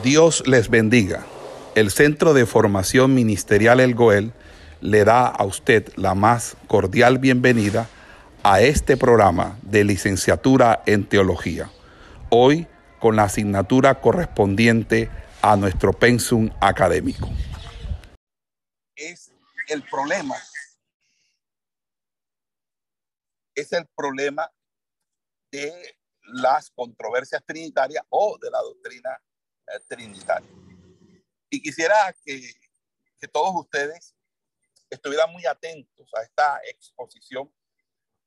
Dios les bendiga. El Centro de Formación Ministerial El Goel le da a usted la más cordial bienvenida a este programa de licenciatura en teología. Hoy con la asignatura correspondiente a nuestro pensum académico. Es el problema. Es el problema de las controversias trinitarias o de la doctrina eh, trinitaria. Y quisiera que, que, todos ustedes estuvieran muy atentos a esta exposición.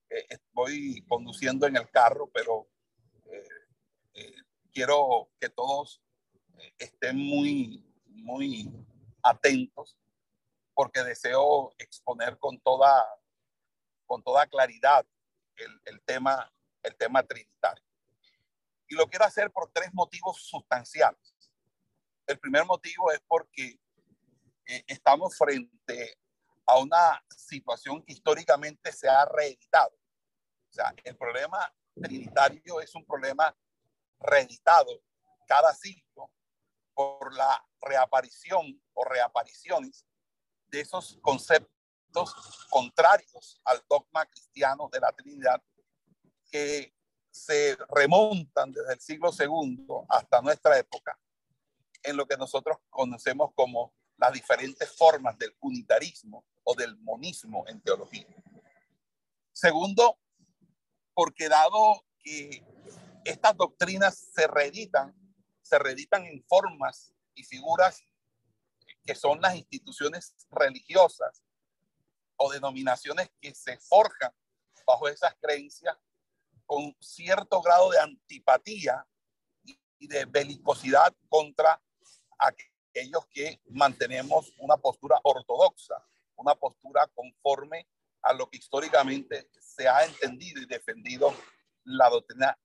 Eh, voy conduciendo en el carro, pero eh, eh quiero que todos estén muy, muy atentos porque deseo exponer con toda, con toda claridad el, el, tema, el tema trinitario. Y lo quiero hacer por tres motivos sustanciales. El primer motivo es porque eh, estamos frente a una situación que históricamente se ha reeditado. O sea, el problema trinitario es un problema reeditado cada siglo por la reaparición o reapariciones de esos conceptos contrarios al dogma cristiano de la Trinidad que se remontan desde el siglo II hasta nuestra época en lo que nosotros conocemos como las diferentes formas del unitarismo o del monismo en teología. Segundo, porque dado que estas doctrinas se reeditan, se reeditan en formas y figuras que son las instituciones religiosas o denominaciones que se forjan bajo esas creencias con cierto grado de antipatía y de belicosidad contra aquellos que mantenemos una postura ortodoxa, una postura conforme a lo que históricamente se ha entendido y defendido la doctrina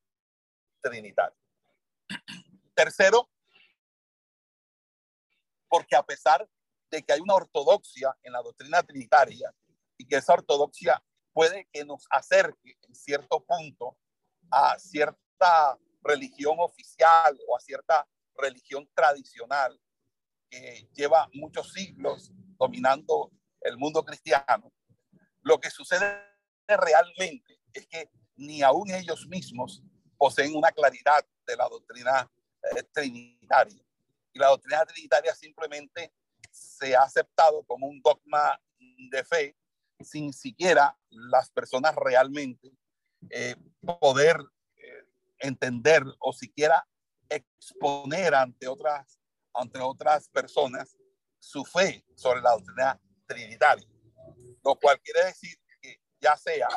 trinitaria. Tercero, porque a pesar de que hay una ortodoxia en la doctrina trinitaria y que esa ortodoxia puede que nos acerque en cierto punto a cierta religión oficial o a cierta religión tradicional que lleva muchos siglos dominando el mundo cristiano, lo que sucede realmente es que ni aún ellos mismos poseen una claridad de la doctrina eh, trinitaria. Y la doctrina trinitaria simplemente se ha aceptado como un dogma de fe sin siquiera las personas realmente eh, poder eh, entender o siquiera exponer ante otras, ante otras personas su fe sobre la doctrina trinitaria. Lo cual quiere decir que ya sea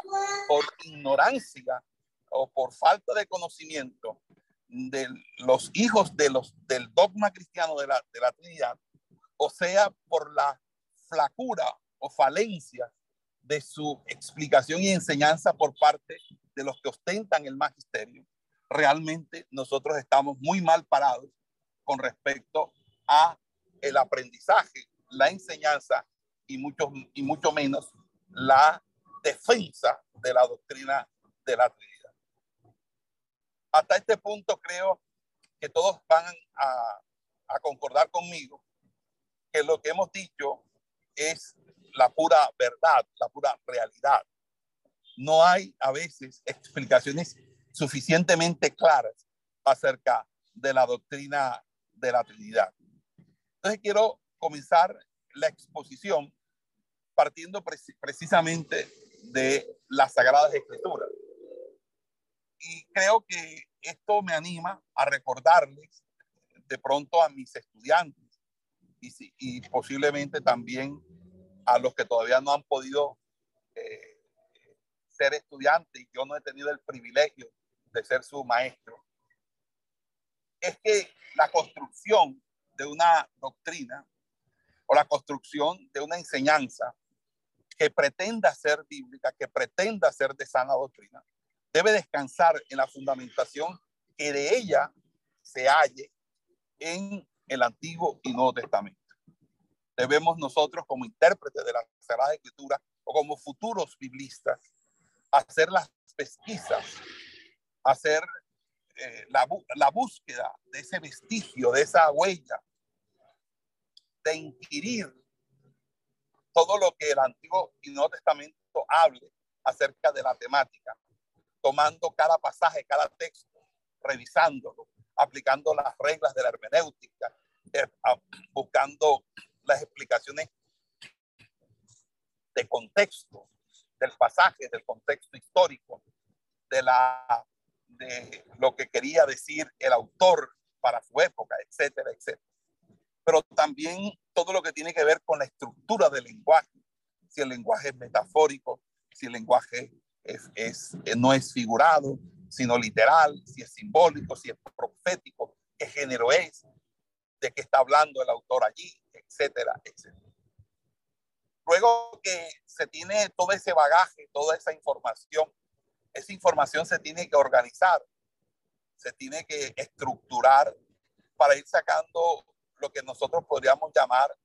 por ignorancia o por falta de conocimiento de los hijos de los, del dogma cristiano de la, de la Trinidad, o sea por la flacura o falencia de su explicación y enseñanza por parte de los que ostentan el magisterio, realmente nosotros estamos muy mal parados con respecto a el aprendizaje, la enseñanza y mucho, y mucho menos la defensa de la doctrina de la Trinidad. Hasta este punto creo que todos van a, a concordar conmigo que lo que hemos dicho es la pura verdad, la pura realidad. No hay a veces explicaciones suficientemente claras acerca de la doctrina de la Trinidad. Entonces quiero comenzar la exposición partiendo precisamente de las Sagradas Escrituras. Y creo que esto me anima a recordarles de pronto a mis estudiantes y, y posiblemente también a los que todavía no han podido eh, ser estudiantes y yo no he tenido el privilegio de ser su maestro, es que la construcción de una doctrina o la construcción de una enseñanza que pretenda ser bíblica, que pretenda ser de sana doctrina, debe descansar en la fundamentación que de ella se halle en el Antiguo y Nuevo Testamento. Debemos nosotros como intérpretes de la Sagrada Escritura o como futuros biblistas hacer las pesquisas hacer eh, la, la búsqueda de ese vestigio, de esa huella, de inquirir todo lo que el Antiguo y Nuevo Testamento hable acerca de la temática, tomando cada pasaje, cada texto, revisándolo, aplicando las reglas de la hermenéutica, eh, buscando las explicaciones de contexto del pasaje, del contexto histórico, de, la, de lo que quería decir el autor para su época, etcétera, etcétera. Pero también todo lo que tiene que ver con la estructura del lenguaje, si el lenguaje es metafórico, si el lenguaje es, es, no es figurado, sino literal, si es simbólico, si es profético, qué género es, de qué está hablando el autor allí, etcétera, etcétera. Luego que se tiene todo ese bagaje, toda esa información, esa información se tiene que organizar, se tiene que estructurar para ir sacando lo que nosotros podríamos llamar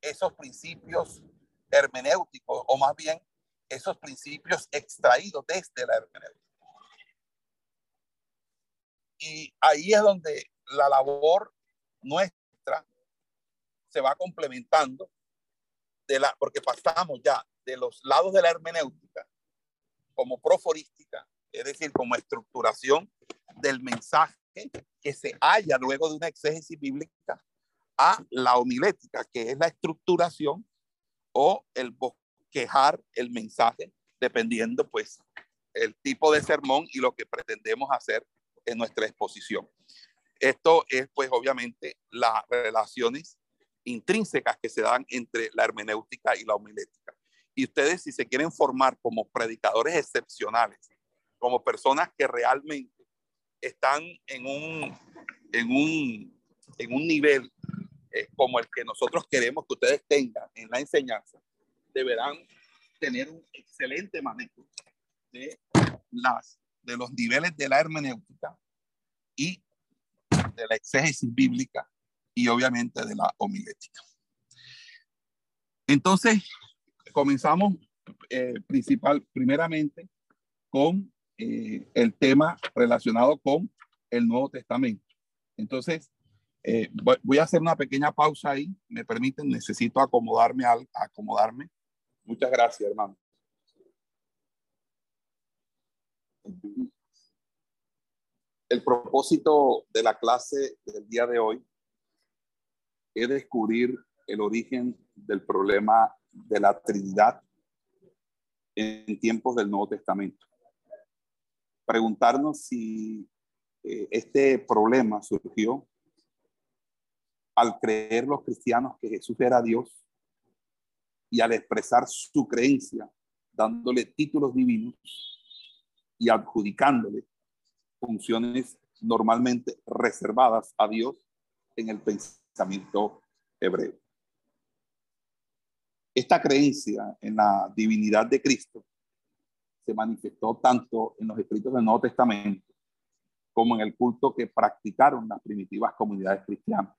esos principios hermenéuticos o más bien esos principios extraídos desde la hermenéutica. Y ahí es donde la labor nuestra se va complementando de la, porque pasamos ya de los lados de la hermenéutica como proforística, es decir, como estructuración del mensaje que se halla luego de una exégesis bíblica a la homilética, que es la estructuración o el bosquejar el mensaje, dependiendo pues el tipo de sermón y lo que pretendemos hacer en nuestra exposición. Esto es pues obviamente las relaciones intrínsecas que se dan entre la hermenéutica y la homilética. Y ustedes si se quieren formar como predicadores excepcionales, como personas que realmente están en un, en un, en un nivel eh, como el que nosotros queremos que ustedes tengan en la enseñanza, deberán tener un excelente manejo de, las, de los niveles de la hermenéutica y de la exégesis bíblica y obviamente de la homilética. Entonces, comenzamos eh, principal, primeramente con eh, el tema relacionado con el Nuevo Testamento. Entonces, eh, voy, a hacer una pequeña pausa ahí. Me permiten, necesito acomodarme, al, acomodarme. Muchas gracias, hermano. El propósito de la clase del día de hoy es descubrir el origen del problema de la Trinidad en tiempos del Nuevo Testamento. Preguntarnos si eh, este problema surgió al creer los cristianos que Jesús era Dios y al expresar su creencia, dándole títulos divinos y adjudicándole funciones normalmente reservadas a Dios en el pensamiento hebreo. Esta creencia en la divinidad de Cristo se manifestó tanto en los escritos del Nuevo Testamento como en el culto que practicaron las primitivas comunidades cristianas.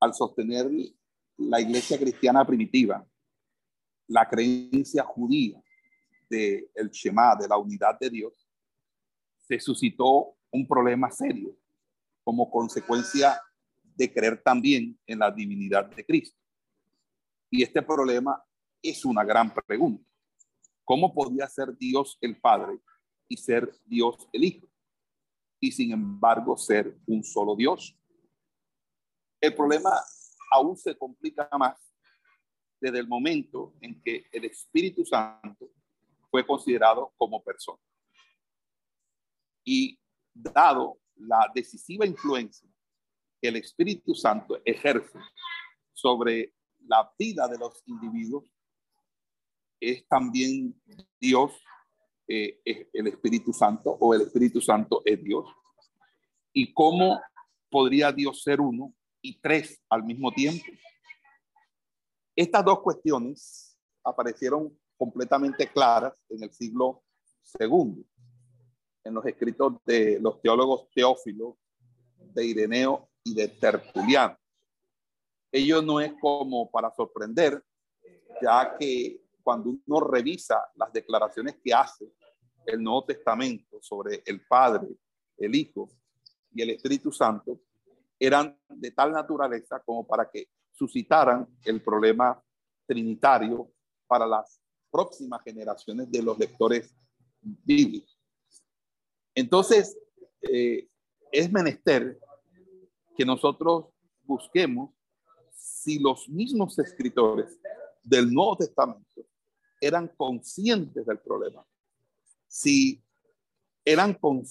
Al sostener la iglesia cristiana primitiva, la creencia judía del el Shema, de la unidad de Dios, se suscitó un problema serio como consecuencia de creer también en la divinidad de Cristo. Y este problema es una gran pregunta. ¿Cómo podía ser Dios el Padre y ser Dios el Hijo? Y sin embargo ser un solo Dios. El problema aún se complica más desde el momento en que el Espíritu Santo fue considerado como persona y dado la decisiva influencia que el Espíritu Santo ejerce sobre la vida de los individuos, es también Dios, eh, el Espíritu Santo, o el Espíritu Santo es Dios. ¿Y cómo podría Dios ser uno y tres al mismo tiempo? Estas dos cuestiones aparecieron completamente claras en el siglo segundo en los escritos de los teólogos Teófilo, de Ireneo y de Tertuliano. Ello no es como para sorprender, ya que cuando uno revisa las declaraciones que hace el Nuevo Testamento sobre el Padre, el Hijo y el Espíritu Santo eran de tal naturaleza como para que suscitaran el problema trinitario para las próximas generaciones de los lectores bíblicos. Entonces, eh, es menester que nosotros busquemos si los mismos escritores del Nuevo Testamento eran conscientes del problema, si eran con,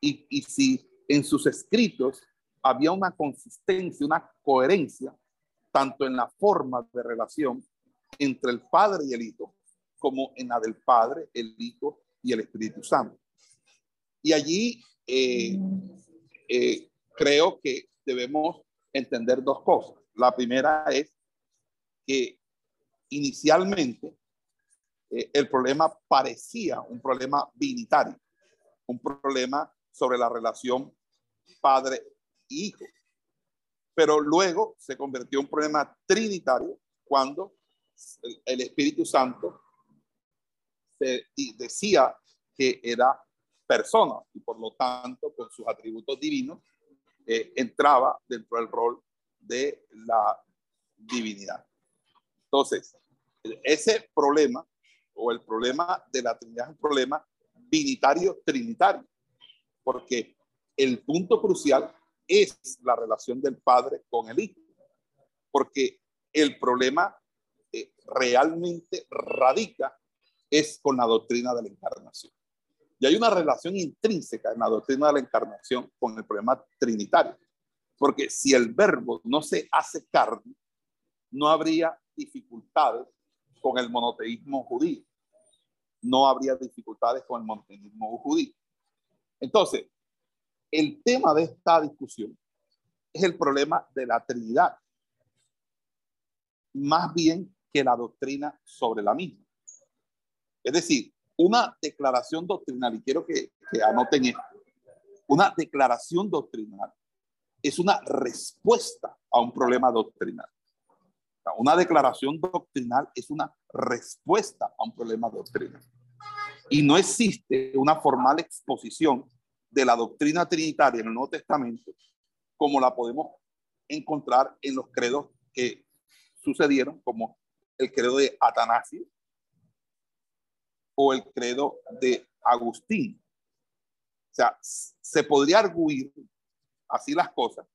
y, y si en sus escritos había una consistencia, una coherencia, tanto en la forma de relación entre el Padre y el Hijo, como en la del Padre, el Hijo y el Espíritu Santo. Y allí eh, eh, creo que debemos entender dos cosas. La primera es que inicialmente eh, el problema parecía un problema binitario, un problema sobre la relación padre-hijo. Pero luego se convirtió en un problema trinitario cuando el, Espíritu Santo se decía que era persona y por lo tanto con sus atributos divinos eh, entraba dentro del rol de la divinidad. Entonces, ese problema o el problema de la Trinidad es un problema binitario trinitario, porque el punto crucial es la relación del Padre con el Hijo, porque el problema eh, realmente radica es con la doctrina de la encarnación. Y hay una relación intrínseca en la doctrina de la encarnación con el problema trinitario, porque si el verbo no se hace carne, no habría dificultades con el monoteísmo judío, no habría dificultades con el monoteísmo judío. Entonces, el tema de esta discusión es el problema de la Trinidad, más bien que la doctrina sobre la misma. Es decir, una declaración doctrinal, y quiero que, anoten esto, una declaración doctrinal es una respuesta a un problema doctrinal. Una declaración doctrinal es una respuesta a un problema doctrinal. Y no existe una formal exposición de la doctrina trinitaria en el Nuevo Testamento, como la podemos encontrar en los credos que sucedieron, como el credo de Atanasio o el credo de Agustín. O sea, se podría arguir así las cosas,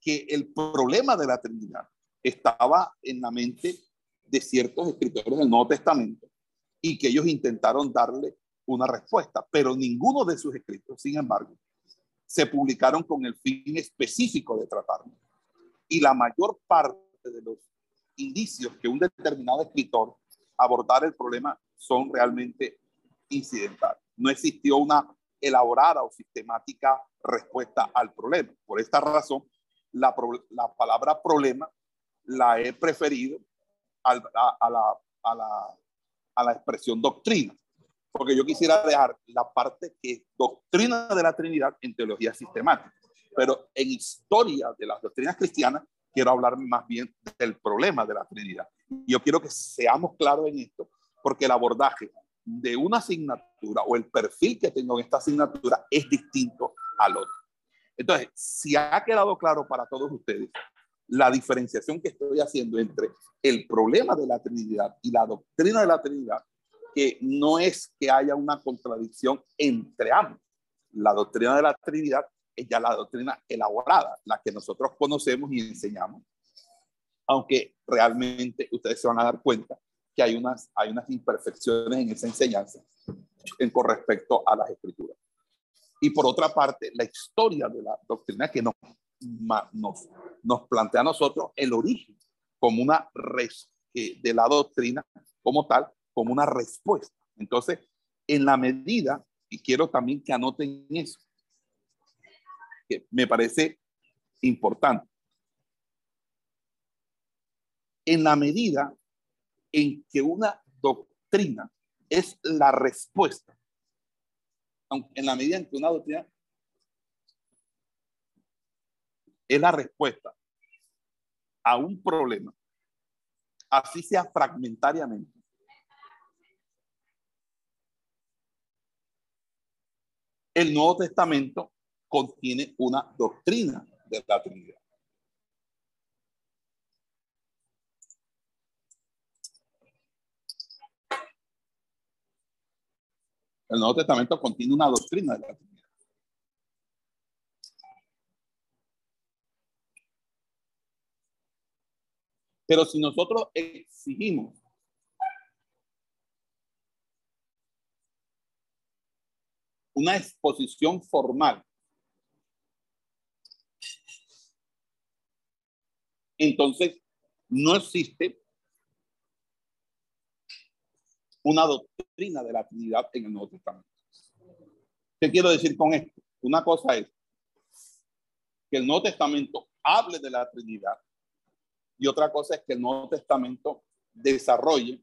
que el problema de la Trinidad estaba en la mente de ciertos escritores del Nuevo Testamento y que ellos intentaron darle una respuesta, pero ninguno de sus escritos, sin embargo, se publicaron con el fin específico de tratarlo. Y la mayor parte de los indicios que un determinado escritor abordara el problema son realmente incidentales. No existió una elaborada o sistemática respuesta al problema. Por esta razón, la, la palabra problema la he preferido a, la, expresión doctrina porque yo quisiera dejar la parte que doctrina de la Trinidad en teología sistemática, pero en historia de las doctrinas cristianas quiero hablar más bien del problema de la Trinidad. Yo quiero que seamos claros en esto, porque el abordaje de una asignatura o el perfil que tengo en esta asignatura es distinto al otro. Entonces, si ha quedado claro para todos ustedes la diferenciación que estoy haciendo entre el problema de la Trinidad y la doctrina de la Trinidad, que no es que haya una contradicción entre ambos. La doctrina de la Trinidad es ya la doctrina elaborada, la que nosotros conocemos y enseñamos, aunque realmente ustedes se van a dar cuenta que hay unas, hay unas imperfecciones en esa enseñanza en con respecto a las escrituras. Y por otra parte, la historia de la doctrina que nos, nos, nos plantea a nosotros el origen como una res, de la doctrina como tal como una respuesta. Entonces, en la medida, y quiero también que anoten eso, que me parece importante, en la medida en que una doctrina es la respuesta, en la medida en que una doctrina es la respuesta a un problema, así sea fragmentariamente, el Nuevo Testamento contiene una doctrina de la Trinidad. El Nuevo Testamento contiene una doctrina de la Trinidad. Pero si nosotros exigimos una exposición formal, entonces no existe una doctrina de la Trinidad en el Nuevo Testamento. ¿Qué quiero decir con esto? Una cosa es que el Nuevo Testamento hable de la Trinidad y otra cosa es que el Nuevo Testamento desarrolle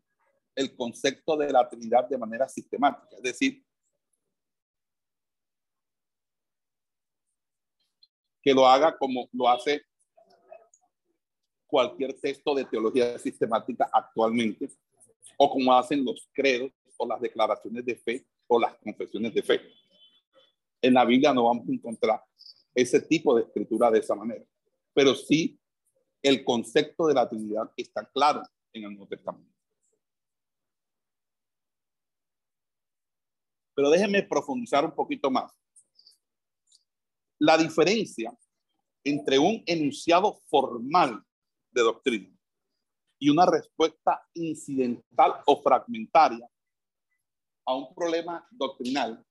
el concepto de la Trinidad de manera sistemática, es decir, que lo haga como lo hace cualquier texto de teología sistemática actualmente, o como hacen los credos o las declaraciones de fe o las confesiones de fe. En la Biblia no vamos a encontrar ese tipo de escritura de esa manera, pero sí el concepto de la Trinidad está claro en el Nuevo Testamento. Pero déjenme profundizar un poquito más. La diferencia entre un enunciado formal de doctrina y una respuesta incidental o fragmentaria a un problema doctrinal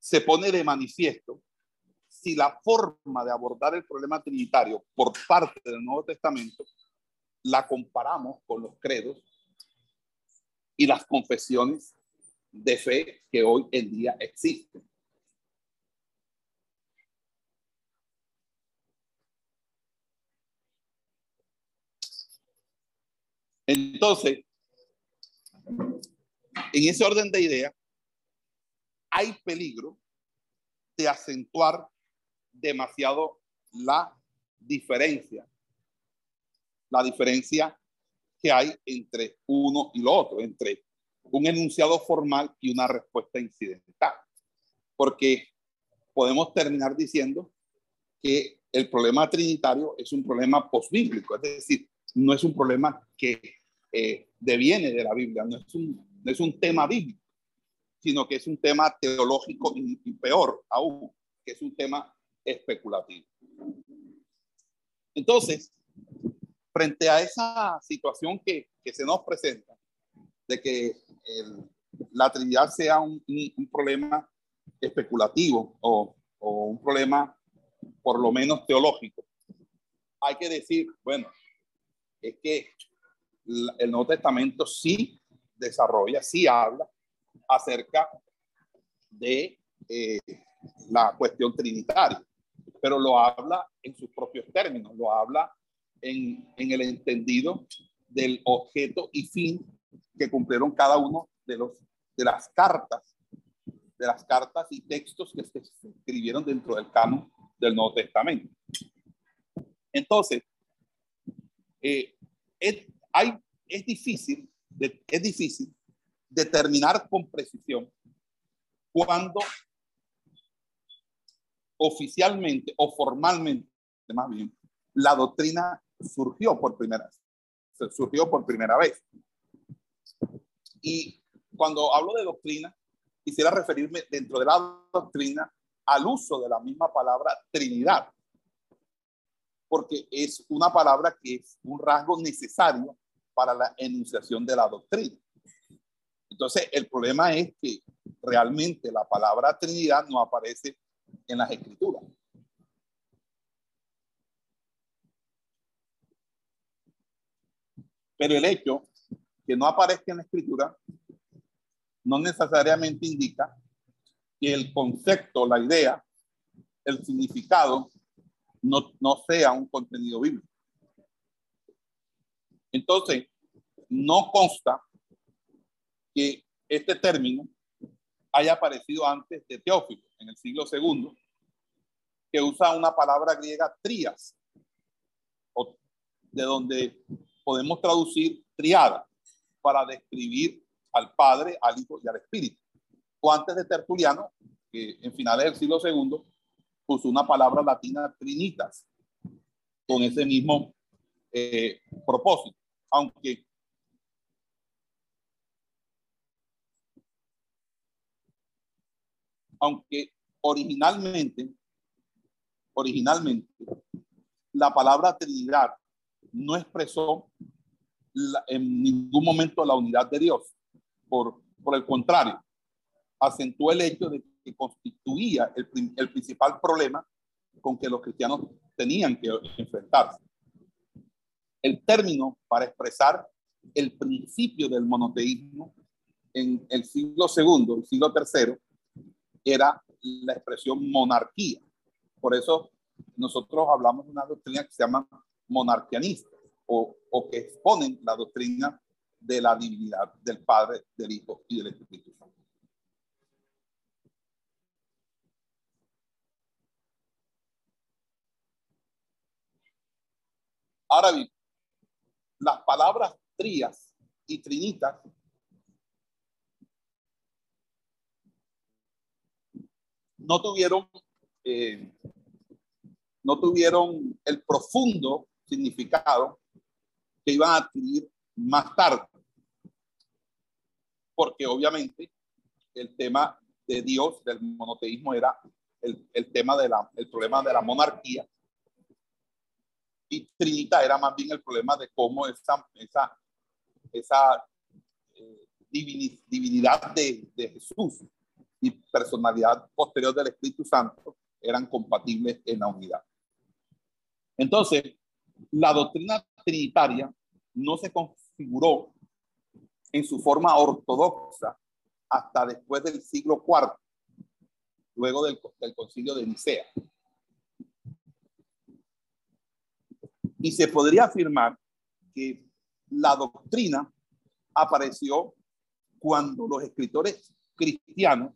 se pone de manifiesto si la forma de abordar el problema trinitario por parte del Nuevo Testamento la comparamos con los credos y las confesiones de fe que hoy en día existen. Entonces, en ese orden de ideas, hay peligro de acentuar demasiado la diferencia, la diferencia que hay entre uno y lo otro, entre un enunciado formal y una respuesta incidental. Porque podemos terminar diciendo que el problema trinitario es un problema posbíblico, es decir, no es un problema que eh, deviene de la Biblia, no es, un, no es un tema bíblico, sino que es un tema teológico y, peor aún, que es un tema especulativo. Entonces, frente a esa situación que, se nos presenta, de que la Trinidad sea un, problema especulativo o, o, un problema por lo menos teológico, hay que decir, bueno, es que el Nuevo Testamento sí desarrolla, sí habla acerca de eh, la cuestión trinitaria pero lo habla en sus propios términos, lo habla en, en el entendido del objeto y fin que cumplieron cada uno de, los, de las cartas, de las cartas y textos que se escribieron dentro del canon del Nuevo Testamento. Entonces, eh, es, difícil, es difícil determinar con precisión cuándo oficialmente o formalmente, más bien, la doctrina surgió por primera vez. Surgió por primera vez. Y cuando hablo de doctrina, quisiera referirme dentro de la doctrina al uso de la misma palabra Trinidad, porque es una palabra que es un rasgo necesario para la enunciación de la doctrina. Entonces, el problema es que realmente la palabra Trinidad no aparece en las escrituras. Pero el hecho que no aparezca en la escritura no necesariamente indica que el concepto, la idea, el significado no, no sea un contenido bíblico. Entonces, no consta que este término haya aparecido antes de Teófilo, en el siglo segundo, que usa una palabra griega trias, de donde podemos traducir triada para describir al Padre, al Hijo y al Espíritu. O antes de Tertuliano, que en finales del siglo II, puso una palabra latina trinitas, con ese mismo eh, propósito. Aunque aunque originalmente, originalmente, la palabra Trinidad no expresó en ningún momento la unidad de Dios. Por, por el contrario, acentuó el hecho de que constituía el, principal problema con que los cristianos tenían que enfrentarse. El término para expresar el principio del monoteísmo en el siglo segundo, el siglo tercero, era la expresión monarquía. Por eso nosotros hablamos de una doctrina que se llama monarquianista o, o que exponen la doctrina de la divinidad del Padre, del Hijo y del Espíritu Santo. Ahora bien, las palabras trías y trinitas no tuvieron, eh, no tuvieron el profundo significado que iban a adquirir más tarde. Porque obviamente el tema de Dios, del monoteísmo, era el, el tema del el problema de la monarquía. Y era más bien el problema de cómo esa, eh, divinidad de, Jesús y personalidad posterior del Espíritu Santo eran compatibles en la unidad. Entonces, la doctrina trinitaria no se configuró en su forma ortodoxa hasta después del siglo IV, luego del concilio de Nicea. Y se podría afirmar que la doctrina apareció cuando los escritores cristianos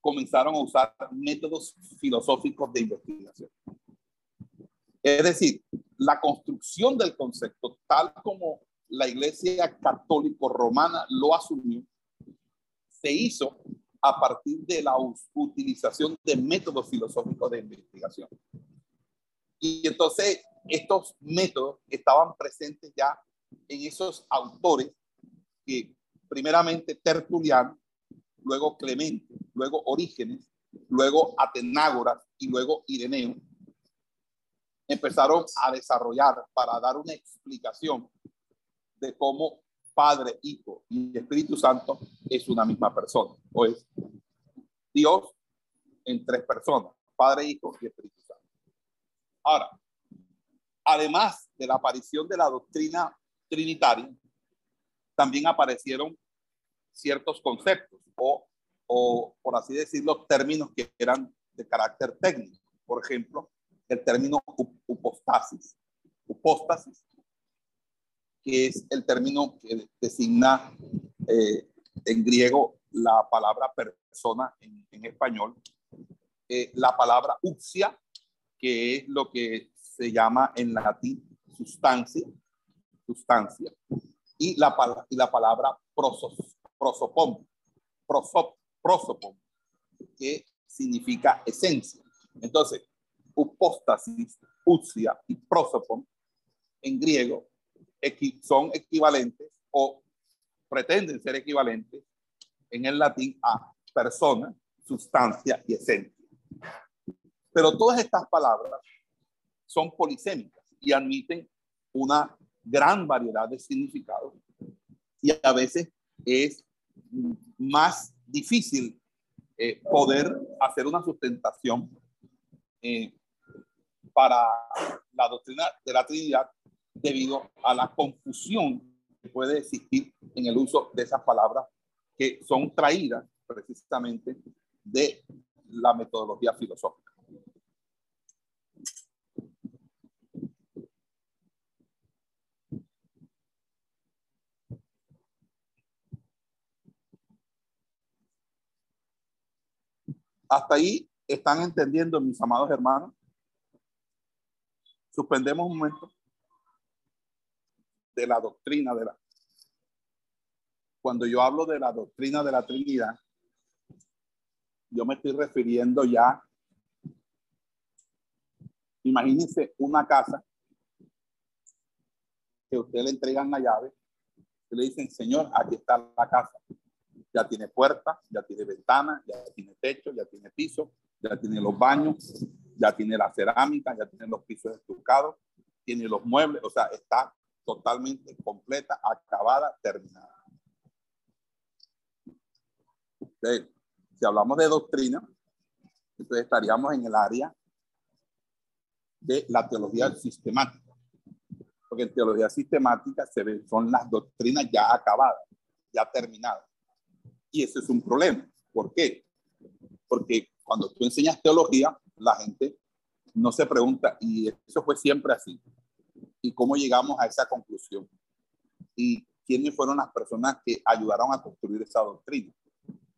comenzaron a usar métodos filosóficos de investigación. Es decir, la construcción del concepto, tal como la Iglesia Católica Romana lo asumió, se hizo a partir de la utilización de métodos filosóficos de investigación. Y entonces estos métodos estaban presentes ya en esos autores que primeramente Tertuliano, luego Clemente, luego Orígenes, luego Atenágoras y luego Ireneo, empezaron a desarrollar para dar una explicación de cómo Padre, Hijo y Espíritu Santo es una misma persona, o es Dios en tres personas, Padre, Hijo y Espíritu Santo. Ahora, además de la aparición de la doctrina trinitaria, también aparecieron ciertos conceptos o o, por así decirlo, términos que eran de carácter técnico. Por ejemplo, el término upostasis, que es el término que designa eh, en griego la palabra persona en, español, eh, la palabra uxia, que es lo que se llama en latín sustancia, sustancia, y la, y la palabra prosos, prosopon, prosop, que significa esencia. Entonces, upóstasis, usia y prosopon en griego son equivalentes o pretenden ser equivalentes en el latín a persona, sustancia y esencia. Pero todas estas palabras son polisémicas y admiten una gran variedad de significados y a veces es más difícil eh, poder hacer una sustentación eh, para la doctrina de la Trinidad debido a la confusión que puede existir en el uso de esas palabras que son traídas precisamente de la metodología filosófica. Hasta ahí están entendiendo, mis amados hermanos. Suspendemos un momento de la doctrina de la cuando yo hablo de la doctrina de la Trinidad, yo me estoy refiriendo ya, imagínense una casa que usted le entregan la llave, y le dicen, Señor, aquí está la casa. Ya tiene puerta, ya tiene ventana, ya tiene techo, ya tiene piso, ya tiene los baños, ya tiene la cerámica, ya tiene los pisos estucados, tiene los muebles, o sea, está totalmente completa, acabada, terminada. si hablamos de doctrina, entonces estaríamos en el área de la teología sistemática. Porque en teología sistemática se ven, son las doctrinas ya acabadas, ya terminadas. Y eso es un problema. ¿Por qué? Porque cuando tú enseñas teología, la gente no se pregunta, y eso fue siempre así. ¿Y cómo llegamos a esa conclusión? ¿Y quiénes fueron las personas que ayudaron a construir esa doctrina?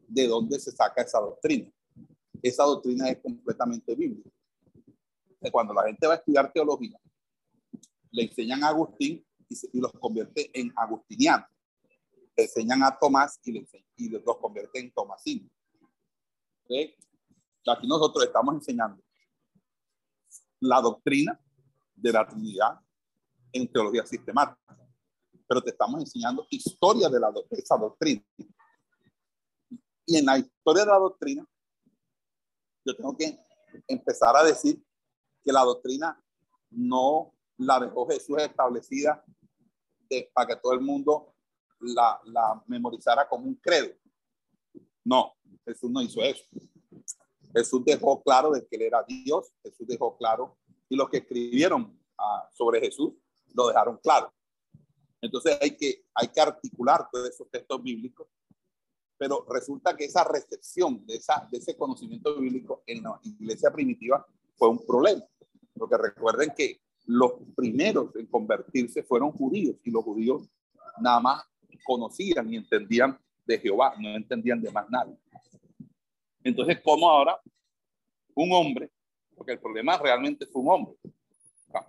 ¿De dónde se saca esa doctrina? Esa doctrina es completamente bíblica. Cuando la gente va a estudiar teología, le enseñan a Agustín y, los convierte en agustinianos. Enseñan a Tomás y, los convierte en tomasinos. Aquí nosotros estamos enseñando la doctrina de la Trinidad en teología sistemática, pero te estamos enseñando historia de, la, de esa doctrina. Y en la historia de la doctrina, yo tengo que empezar a decir que la doctrina no la dejó Jesús establecida para que todo el mundo la, la memorizara como un credo. No, Jesús no hizo eso. Jesús dejó claro de que él era Dios, Jesús dejó claro, y los que escribieron ah, sobre Jesús lo dejaron claro. Entonces hay que, hay que articular todos esos textos bíblicos, pero resulta que esa recepción de, esa, de ese conocimiento bíblico en la iglesia primitiva fue un problema, porque recuerden que los primeros en convertirse fueron judíos y los judíos nada más conocían y entendían de Jehová, no entendían de más nada. Entonces, ¿cómo ahora un hombre, porque el problema realmente fue un hombre,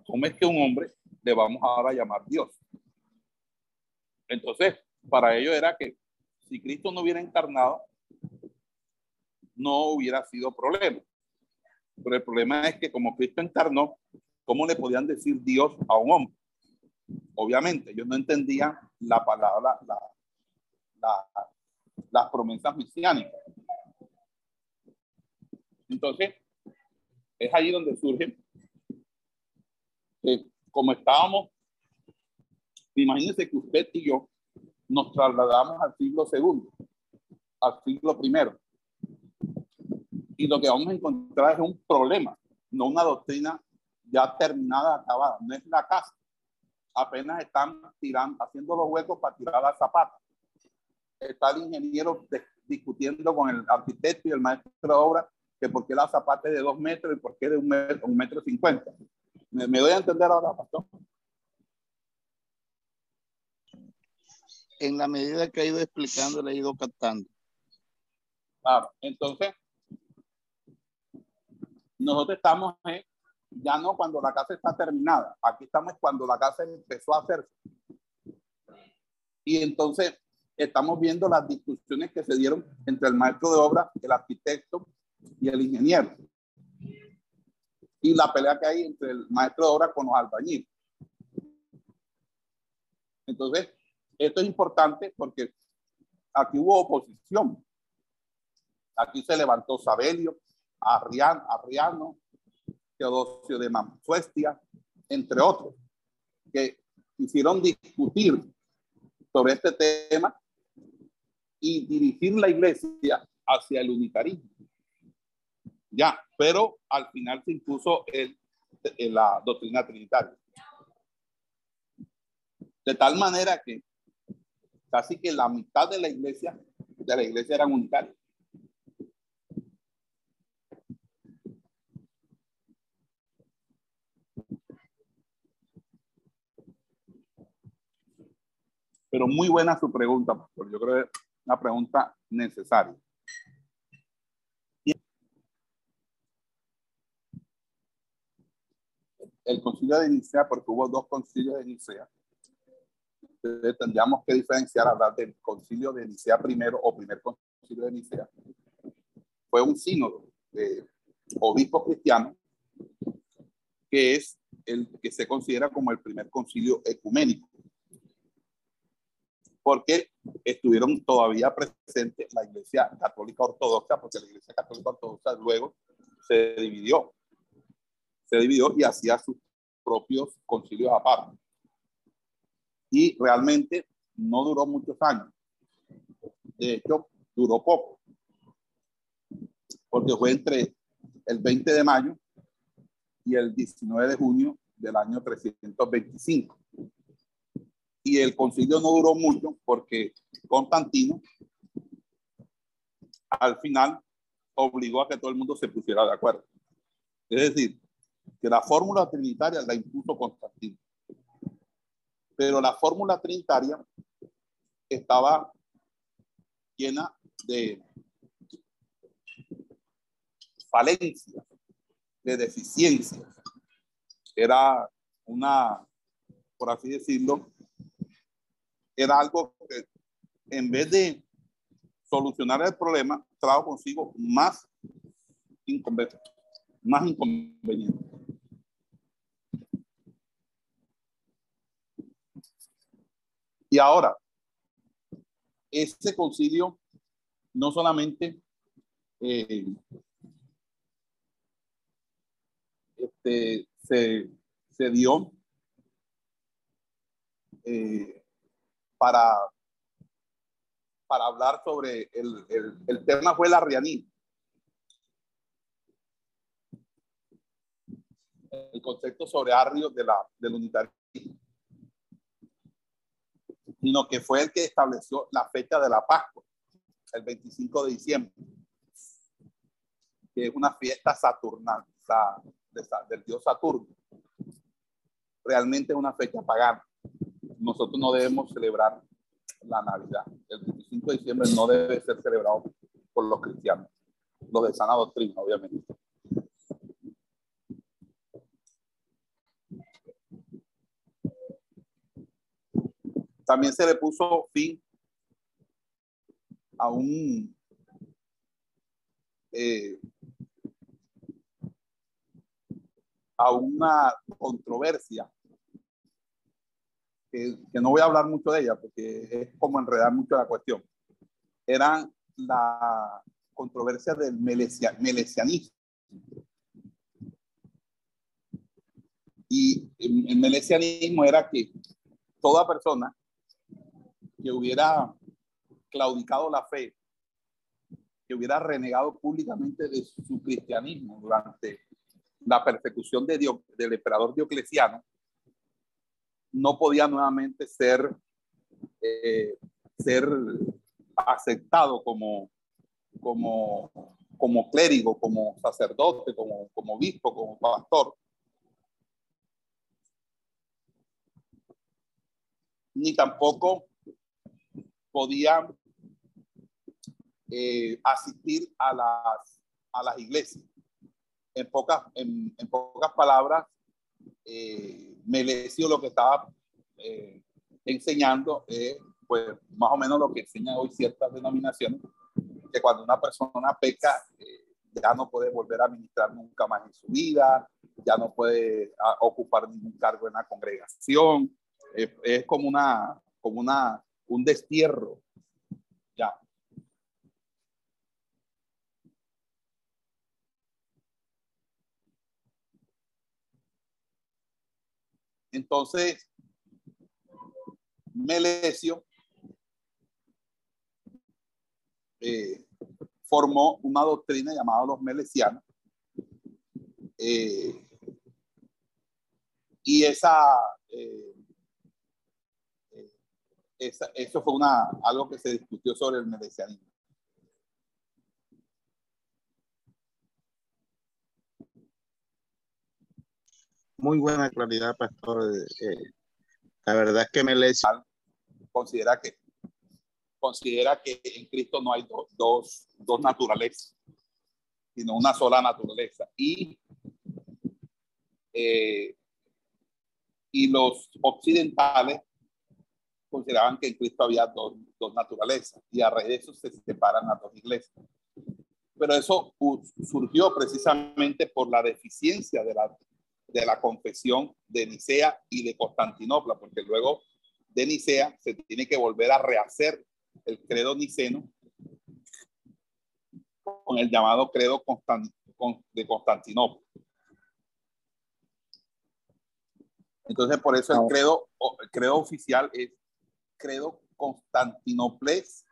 ¿cómo es que un hombre le vamos ahora a llamar Dios? Entonces, para ello era que si Cristo no hubiera encarnado, no hubiera sido problema. Pero el problema es que como Cristo encarnó, ¿cómo le podían decir Dios a un hombre? Obviamente, yo no entendía la palabra, la, la, las promesas mesiánicas. Entonces, es ahí donde surge, que como estábamos, imagínense que usted y yo nos trasladamos al siglo segundo, al siglo primero. Y lo que vamos a encontrar es un problema, no una doctrina ya terminada, acabada. No es la casa. Apenas están tirando, haciendo los huecos para tirar la zapata. Está el ingeniero discutiendo con el arquitecto y el maestro de obra que por qué la zapata es de dos metros y por qué de un metro, un metro cincuenta. ¿Me, me doy a entender ahora, pastor? En la medida que ha ido explicando, le he ido captando. Claro, entonces, nosotros estamos en ya no cuando la casa está terminada. Aquí estamos cuando la casa empezó a hacerse. Y entonces estamos viendo las discusiones que se dieron entre el maestro de obra, el arquitecto y el ingeniero. Y la pelea que hay entre el maestro de obra con los albañiles. Entonces, esto es importante porque aquí hubo oposición. Aquí se levantó Sabelio, Arriano, Arriano De Mansuestia, entre otros, que quisieron discutir sobre este tema y dirigir la iglesia hacia el unitarismo. Ya, pero al final se impuso el, la doctrina trinitaria. De tal manera que casi que la mitad de la iglesia, de la iglesia eran unitarios. Pero muy buena su pregunta, pastor. Yo creo que es una pregunta necesaria. El concilio de Nicea, porque hubo dos concilios de Nicea, Entonces tendríamos que diferenciar, hablar del concilio de Nicea primero o primer concilio de Nicea. Fue un sínodo de obispos cristianos que es el que se considera como el primer concilio ecuménico. Porque estuvieron todavía presentes la Iglesia Católica Ortodoxa, porque la Iglesia Católica Ortodoxa luego se dividió. Se dividió y hacía sus propios concilios aparte. Y realmente no duró muchos años. De hecho, duró poco. Porque fue entre el 20 de mayo y el 19 de junio del año 325. Y el concilio no duró mucho porque Constantino al final obligó a que todo el mundo se pusiera de acuerdo. Es decir, que la fórmula trinitaria la impuso Constantino. Pero la fórmula trinitaria estaba llena de falencias, de deficiencias. Era una, por así decirlo, era algo que en vez de solucionar el problema, trajo consigo más inconvenientes. Más inconvenientes. Y ahora, este concilio no solamente eh, este, se, se, dio eh, para, para hablar sobre el, el, tema fue la arrianismo. El concepto sobre arrio de la, del unitarismo sino que fue el que estableció la fecha de la Pascua, el 25 de diciembre, que es una fiesta saturnal del dios Saturno. Realmente es una fecha pagana. Nosotros no debemos celebrar la Navidad. El 25 de diciembre no debe ser celebrado por los cristianos, los de sana doctrina, obviamente. También se le puso fin a un eh, a una controversia que, que, no voy a hablar mucho de ella porque es como enredar mucho la cuestión. Era la controversia del melesianismo. Y el melesianismo era que toda persona que hubiera claudicado la fe, que hubiera renegado públicamente de su cristianismo durante la persecución de del emperador Diocleciano, no podía nuevamente ser, eh, ser aceptado como, como, como clérigo, como sacerdote, como, como obispo, como pastor. Ni tampoco podían eh, asistir a las, a las iglesias. En pocas, en pocas palabras, eh, lo que estaba eh, enseñando es, pues, más o menos lo que enseñan hoy ciertas denominaciones, que cuando una persona peca, eh, ya no puede volver a ministrar nunca más en su vida, ya no puede ocupar ningún cargo en la congregación. es como una, como una un destierro. Ya. Entonces, Melesio eh, formó una doctrina llamada los melesianos. Eh, y esa eh, esa, eso fue una, algo que se discutió sobre el melesianismo. Muy buena claridad, pastor. Eh, la verdad es que Melesio considera que considera que en Cristo no hay dos, dos naturalezas, sino una sola naturaleza. Y, eh, y los occidentales consideraban que en Cristo había dos, dos naturalezas y a raíz de eso se separan las dos iglesias. Pero eso surgió precisamente por la deficiencia de la, de la confesión de Nicea y de Constantinopla, porque luego de Nicea se tiene que volver a rehacer el credo niceno con el llamado credo de Constantinopla. Entonces, por eso el credo, el credo oficial es credo constantinoples,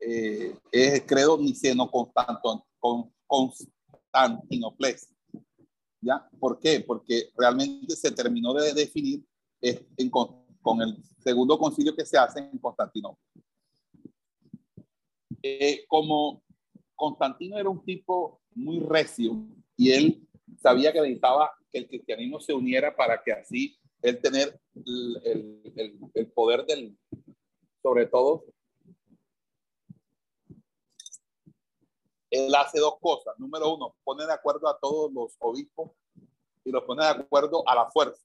eh, es el credo niceno constantinoples. ¿Ya? ¿Por qué? Porque realmente se terminó de definir en, con el segundo concilio que se hace en Constantinopla. Eh, como Constantino era un tipo muy recio y él sabía que necesitaba que el cristianismo se uniera para que así él tener el, el, el poder del, sobre todo, él hace dos cosas. Número uno, pone de acuerdo a todos los obispos y los pone de acuerdo a la fuerza.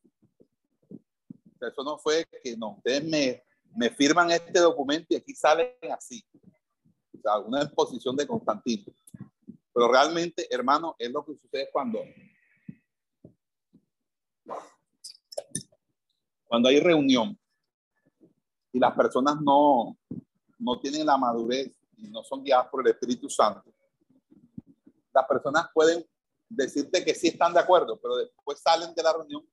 Eso no fue que no, ustedes me, me firman este documento y aquí salen así. O sea, una exposición de Constantino. Pero realmente, hermano, es lo que sucede cuando cuando hay reunión y las personas no, no tienen la madurez y no son guiadas por el Espíritu Santo, las personas pueden decirte que sí están de acuerdo, pero después salen de la reunión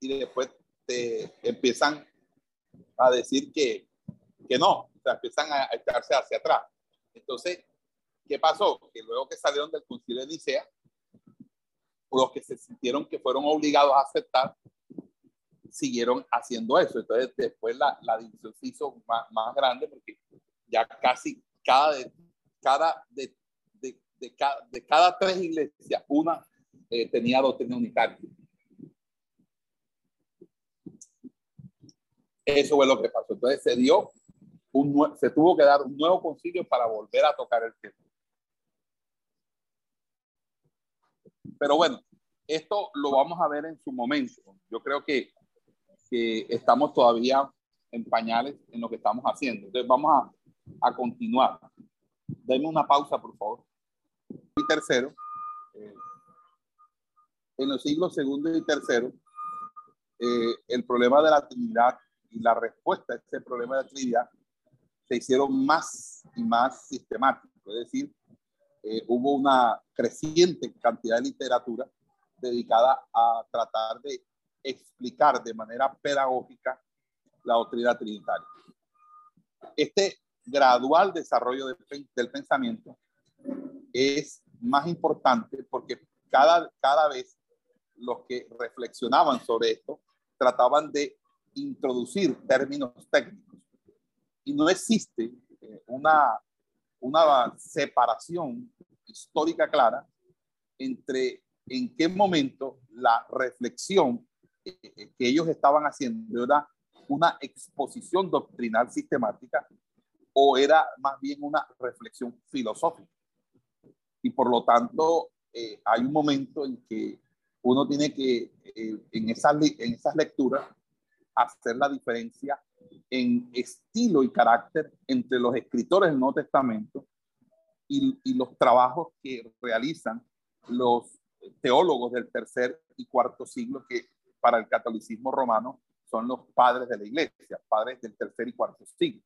y después te empiezan a decir que, que no, o empiezan a echarse hacia atrás. Entonces, ¿qué pasó? Que luego que salieron del concilio de Nicea, los que se sintieron que fueron obligados a aceptar, siguieron haciendo eso. Entonces, después la, la división se hizo más, más, grande porque ya casi cada, cada, de, de cada, tres iglesias, una eh, tenía doctrina unitaria. Eso fue lo que pasó. Entonces se dio, un, se tuvo que dar un nuevo concilio para volver a tocar el tema. Pero bueno, esto lo vamos a ver en su momento. Yo creo que, que estamos todavía en pañales en lo que estamos haciendo. Entonces vamos a, a continuar. Denme una pausa, por favor. Y tercero, eh, en los siglos segundo y tercero, eh, el problema de la Trinidad y la respuesta a ese problema de la Trinidad se hicieron más y más sistemáticos. Es decir, eh, hubo una creciente cantidad de literatura dedicada a tratar de explicar de manera pedagógica la doctrina trinitaria. Este gradual desarrollo del, pensamiento es más importante porque cada, cada vez los que reflexionaban sobre esto trataban de introducir términos técnicos. Y no existe eh, una, una separación histórica clara entre en qué momento la reflexión eh, eh, que ellos estaban haciendo era una exposición doctrinal sistemática o era más bien una reflexión filosófica. Y por lo tanto, eh, hay un momento en que uno tiene que, en, esas, en esas lecturas, hacer la diferencia en estilo y carácter entre los escritores del Nuevo Testamento y, y los trabajos que realizan los teólogos del tercer y cuarto siglo que para el catolicismo romano son los padres de la iglesia, padres del tercer y cuarto siglo.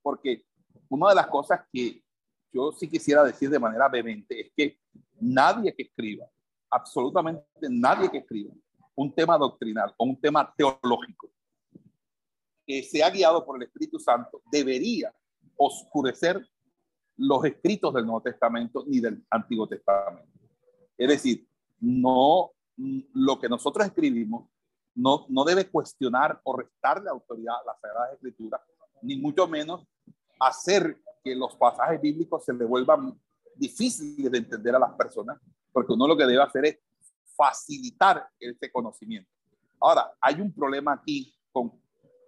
Porque una de las cosas que yo sí quisiera decir de manera vehemente es que nadie que escriba, absolutamente nadie que escriba un tema doctrinal o un tema teológico que sea guiado por el Espíritu Santo debería oscurecer los escritos del Nuevo Testamento ni del Antiguo Testamento. Es decir, no, lo que nosotros escribimos no, no debe cuestionar o restarle autoridad a la Sagrada Escritura, ni mucho menos hacer que los pasajes bíblicos se le vuelvan difíciles de entender a las personas, porque uno lo que debe hacer es facilitar ese conocimiento. Ahora, hay un problema aquí con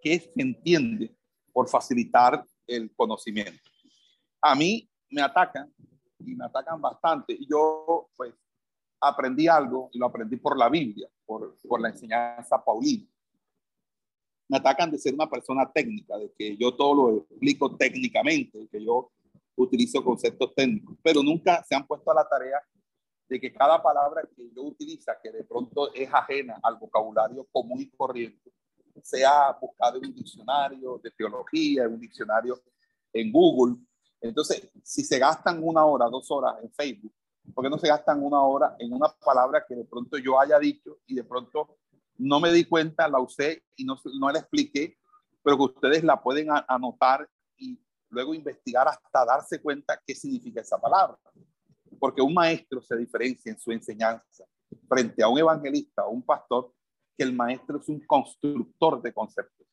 qué se entiende por facilitar el conocimiento. A mí me atacan y me atacan bastante. Y yo, pues, aprendí algo y lo aprendí por la Biblia, por, por la enseñanza paulina. Me atacan de ser una persona técnica, de que yo todo lo explico técnicamente, que yo utilizo conceptos técnicos, pero nunca se han puesto a la tarea de que cada palabra que yo utiliza, que de pronto es ajena al vocabulario común y corriente, sea buscado en un diccionario de teología, en un diccionario en Google. Entonces, si se gastan una hora, dos horas en Facebook, ¿por qué no se gastan una hora en una palabra que de pronto yo haya dicho y de pronto no me di cuenta, la usé y no, no la expliqué, pero que ustedes la pueden anotar y luego investigar hasta darse cuenta qué significa esa palabra? porque un maestro se diferencia en su enseñanza frente a un evangelista o un pastor, que el maestro es un constructor de conceptos.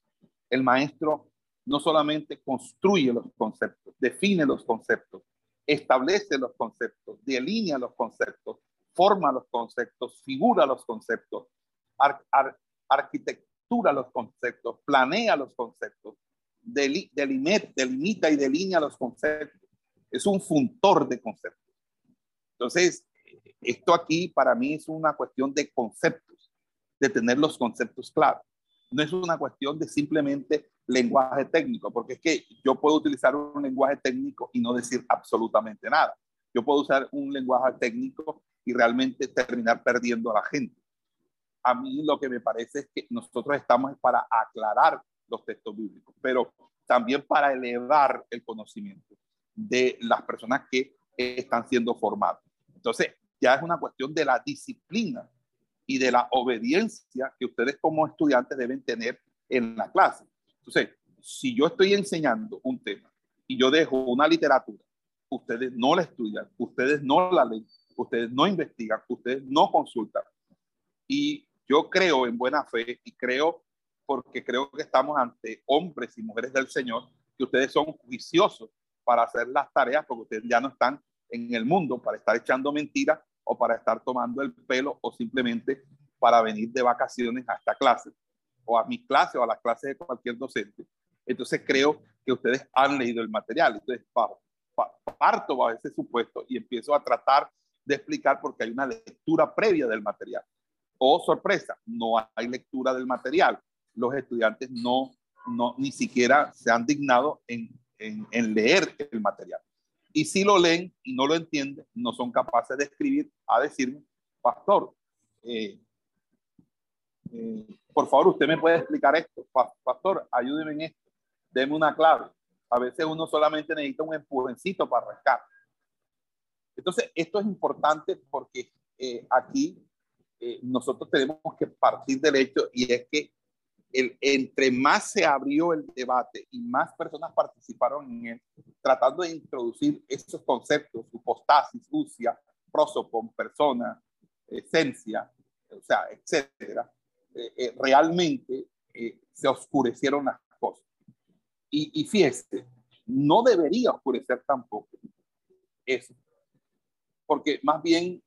El maestro no solamente construye los conceptos, define los conceptos, establece los conceptos, delinea los conceptos, forma los conceptos, figura los conceptos, arquitectura los conceptos, planea los conceptos, delimita y delinea los conceptos. Es un funtor de conceptos. Entonces, esto aquí para mí es una cuestión de conceptos, de tener los conceptos claros. No es una cuestión de simplemente lenguaje técnico, porque es que yo puedo utilizar un lenguaje técnico y no decir absolutamente nada. Yo puedo usar un lenguaje técnico y realmente terminar perdiendo a la gente. A mí lo que me parece es que nosotros estamos para aclarar los textos bíblicos, pero también para elevar el conocimiento de las personas que están siendo formadas. Entonces, ya es una cuestión de la disciplina y de la obediencia que ustedes como estudiantes deben tener en la clase. Entonces, si yo estoy enseñando un tema y yo dejo una literatura, ustedes no la estudian, ustedes no la leen, ustedes no investigan, ustedes no consultan. Y yo creo en buena fe y creo, porque creo que estamos ante hombres y mujeres del Señor, que ustedes son juiciosos para hacer las tareas, porque ustedes ya no están en el mundo para estar echando mentiras o para estar tomando el pelo o simplemente para venir de vacaciones a esta clase o a mi clase o a las clases de cualquier docente. Entonces creo que ustedes han leído el material. Entonces parto a ese supuesto y empiezo a tratar de explicar porque hay una lectura previa del material. Oh, sorpresa, no hay lectura del material. Los estudiantes no, no ni siquiera se han dignado en, en, leer el material. Y si lo leen y no lo entienden, no son capaces de escribir a decirme, pastor, eh, eh, por favor, usted me puede explicar esto. Pastor, ayúdeme en esto. Deme una clave. A veces uno solamente necesita un empujoncito para arrancar. Entonces, esto es importante porque eh, aquí nosotros tenemos que partir del hecho y es que el, entre más se abrió el debate y más personas participaron en él, tratando de introducir esos conceptos, supostasis, usia, prosopon, persona, esencia, o sea, etcétera, eh, eh, realmente eh, se oscurecieron las cosas. Y, y fíjese, no debería oscurecer tampoco eso, porque más bien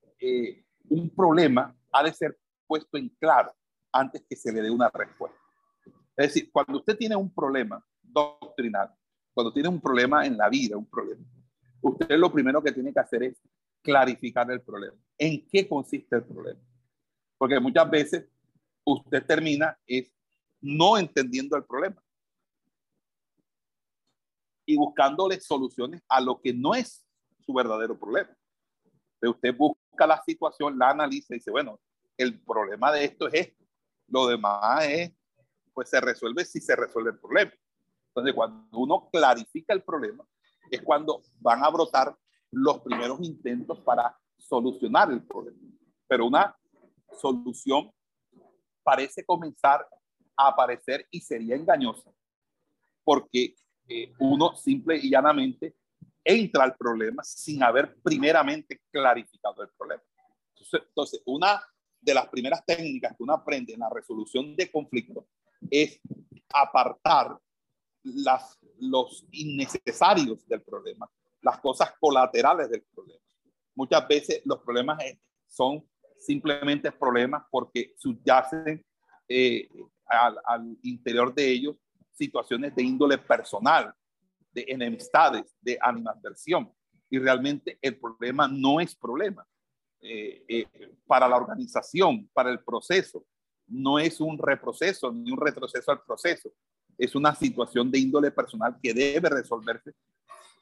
un problema ha de ser puesto en claro antes que se le dé una respuesta. Es decir, cuando usted tiene un problema doctrinal, cuando tiene un problema en la vida, un problema, usted lo primero que tiene que hacer es clarificar el problema. ¿En qué consiste el problema? Porque muchas veces usted termina es no entendiendo el problema y buscándole soluciones a lo que no es su verdadero problema. Usted busca la situación, la analiza y dice, bueno, el problema de esto es esto. Lo demás es pues se resuelve si se resuelve el problema. Entonces, cuando uno clarifica el problema, es cuando van a brotar los primeros intentos para solucionar el problema. Pero una solución parece comenzar a aparecer y sería engañosa, porque eh, uno simple y llanamente entra al problema sin haber primeramente clarificado el problema. Entonces, una de las primeras técnicas que uno aprende en la resolución de conflictos es apartar las, los innecesarios del problema, las cosas colaterales del problema. Muchas veces los problemas son simplemente problemas porque subyacen eh, al, al interior de ellos situaciones de índole personal, de enemistades, de animadversión. Y realmente el problema no es problema. Eh, eh, para la organización, para el proceso, no es un reproceso ni un retroceso al proceso, es una situación de índole personal que debe resolverse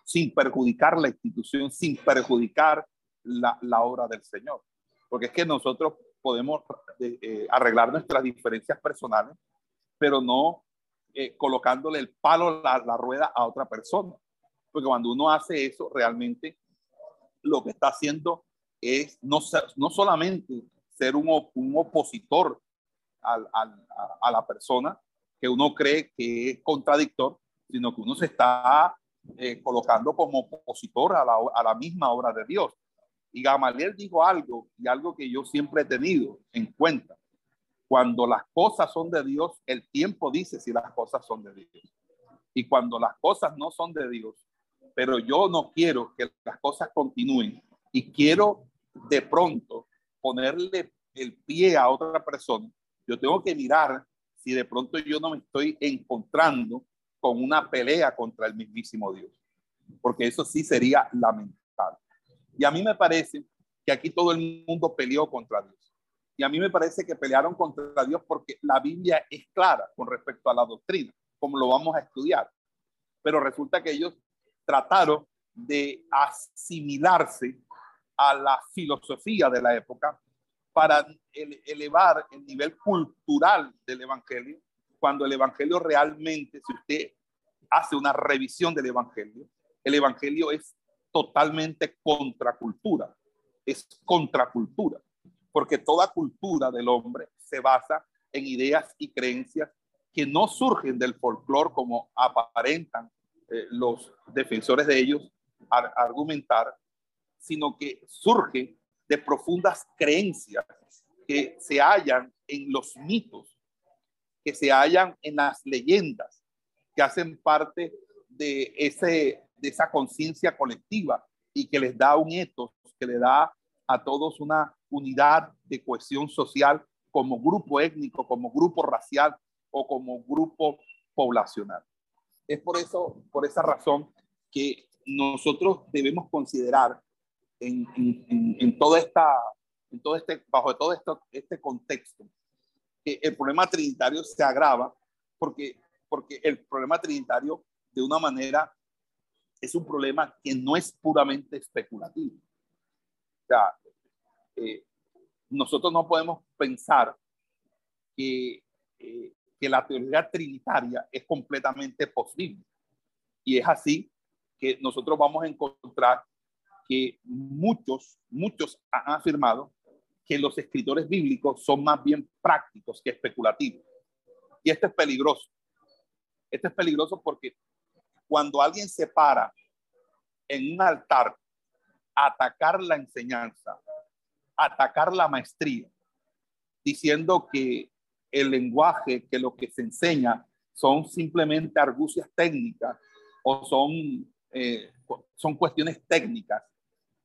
sin perjudicar la institución, sin perjudicar la, obra del Señor. Porque es que nosotros podemos eh, arreglar nuestras diferencias personales, pero no eh, colocándole el palo, la, la rueda a otra persona. Porque cuando uno hace eso, realmente lo que está haciendo es no, no solamente ser un, un opositor al, a, la persona que uno cree que es contradictor, sino que uno se está eh, colocando como opositor a la, a la misma obra de Dios. Y Gamaliel dijo algo, y algo que yo siempre he tenido en cuenta. Cuando las cosas son de Dios, el tiempo dice si las cosas son de Dios. Y cuando las cosas no son de Dios, pero yo no quiero que las cosas continúen y quiero de pronto ponerle el pie a otra persona, yo tengo que mirar si de pronto yo no me estoy encontrando con una pelea contra el mismísimo Dios, porque eso sí sería lamentable. Y a mí me parece que aquí todo el mundo peleó contra Dios. Y a mí me parece que pelearon contra Dios porque la Biblia es clara con respecto a la doctrina, como lo vamos a estudiar. Pero resulta que ellos trataron de asimilarse a la filosofía de la época para elevar el nivel cultural del Evangelio, cuando el Evangelio realmente, si usted hace una revisión del Evangelio, el Evangelio es totalmente contracultura, es contracultura, porque toda cultura del hombre se basa en ideas y creencias que no surgen del folclore como aparentan eh, los defensores de ellos argumentar, sino que surge de profundas creencias que se hallan en los mitos, que se hallan en las leyendas, que hacen parte de, ese, de esa conciencia colectiva y que les da un etos, que le da a todos una unidad de cohesión social como grupo étnico, como grupo racial o como grupo poblacional. Es por eso, por esa razón que nosotros debemos considerar en, en, en, toda esta, en todo este, bajo todo esto, este contexto, que el problema trinitario se agrava porque, porque el problema trinitario de una manera es un problema que no es puramente especulativo. O sea, eh, nosotros no podemos pensar que, eh, que la teoría trinitaria es completamente posible. Y es así que nosotros vamos a encontrar que muchos, muchos han afirmado que los escritores bíblicos son más bien prácticos que especulativos. Y esto es peligroso. Esto es peligroso porque cuando alguien se para en un altar a atacar la enseñanza, atacar la maestría, diciendo que el lenguaje, que lo que se enseña son simplemente argucias técnicas o son, eh, son cuestiones técnicas,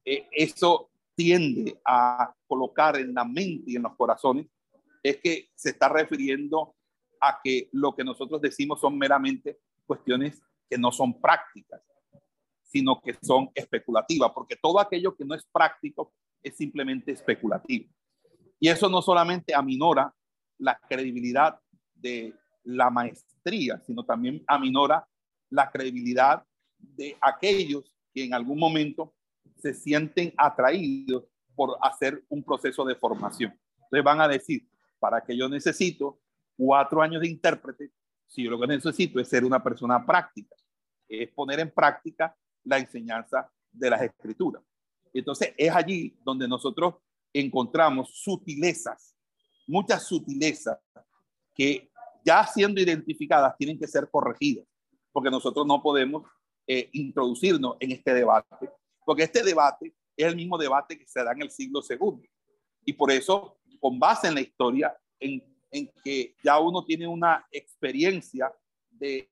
eh, eso tiende a colocar en la mente y en los corazones es que se está refiriendo a que lo que nosotros decimos son meramente cuestiones que no son prácticas, sino que son especulativas, porque todo aquello que no es práctico es simplemente especulativo. Y eso no solamente aminora la credibilidad de la maestría, sino también aminora la credibilidad de aquellos que en algún momento se sienten atraídos por hacer un proceso de formación. Entonces van a decir, para que yo necesito cuatro años de intérprete, si yo lo que necesito es ser una persona práctica, es poner en práctica la enseñanza de las escrituras. Entonces es allí donde nosotros encontramos sutilezas, muchas sutilezas que ya siendo identificadas tienen que ser corregidas, porque nosotros no podemos eh, introducirnos en este debate, porque este debate es el mismo debate que se da en el siglo segundo. Y por eso, con base en la historia, en, en que ya uno tiene una experiencia eh,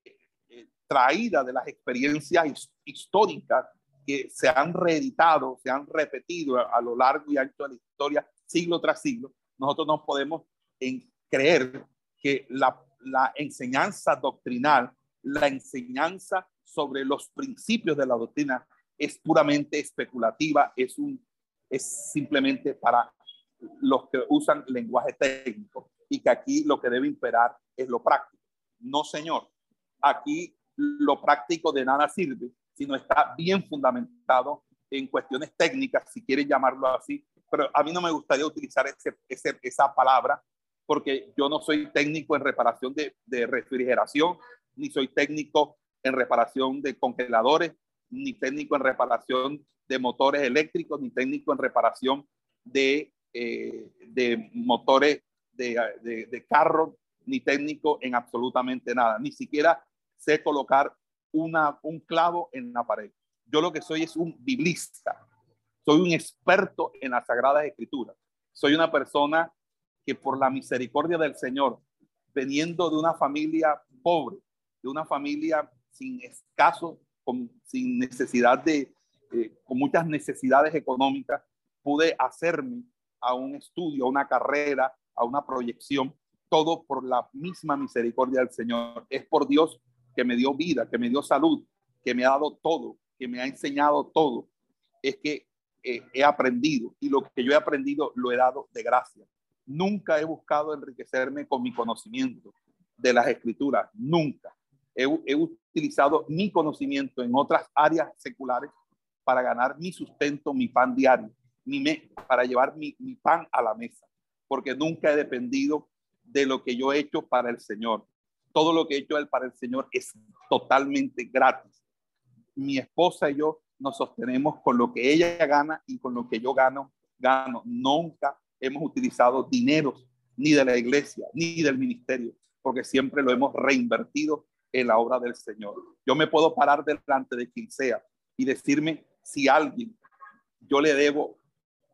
traída de las experiencias históricas que se han reeditado, se han repetido a, a, lo largo y ancho de la historia, siglo tras siglo, nosotros no podemos en creer que la, la enseñanza doctrinal, la enseñanza sobre los principios de la doctrina es puramente especulativa, es, un, es simplemente para los que usan lenguaje técnico. y que aquí lo que debe imperar es lo práctico. No, señor. Aquí lo práctico de nada sirve, sino está bien fundamentado en cuestiones técnicas, si quieren llamarlo así, pero a mí no me gustaría utilizar esa palabra porque yo no soy técnico en reparación de, refrigeración, ni soy técnico en reparación de congeladores, ni técnico en reparación de motores eléctricos, ni técnico en reparación de, eh, motores de, de carro, ni técnico en absolutamente nada. Ni siquiera sé colocar una, un clavo en la pared. Yo lo que soy es un biblista. Soy un experto en las Sagradas Escrituras. Soy una persona que por la misericordia del Señor, veniendo de una familia pobre, de una familia sin escaso, sin necesidad de, eh, con muchas necesidades económicas, pude hacerme a un estudio, a una carrera, a una proyección, todo por la misma misericordia del Señor. Es por Dios que me dio vida, que me dio salud, que me ha dado todo, que me ha enseñado todo. Es que eh, he aprendido y lo que yo he aprendido lo he dado de gracia. Nunca he buscado enriquecerme con mi conocimiento de las escrituras, nunca. He, utilizado mi conocimiento en otras áreas seculares para ganar mi sustento, mi pan diario, mi me, para llevar mi, mi pan a la mesa, porque nunca he dependido de lo que yo he hecho para el Señor. Todo lo que he hecho para el Señor es totalmente gratis. Mi esposa y yo nos sostenemos con lo que ella gana y con lo que yo gano, gano. Nunca hemos utilizado dineros ni de la iglesia ni del ministerio, porque siempre lo hemos reinvertido en la obra del Señor. Yo me puedo parar delante de quien sea y decirme si alguien yo le debo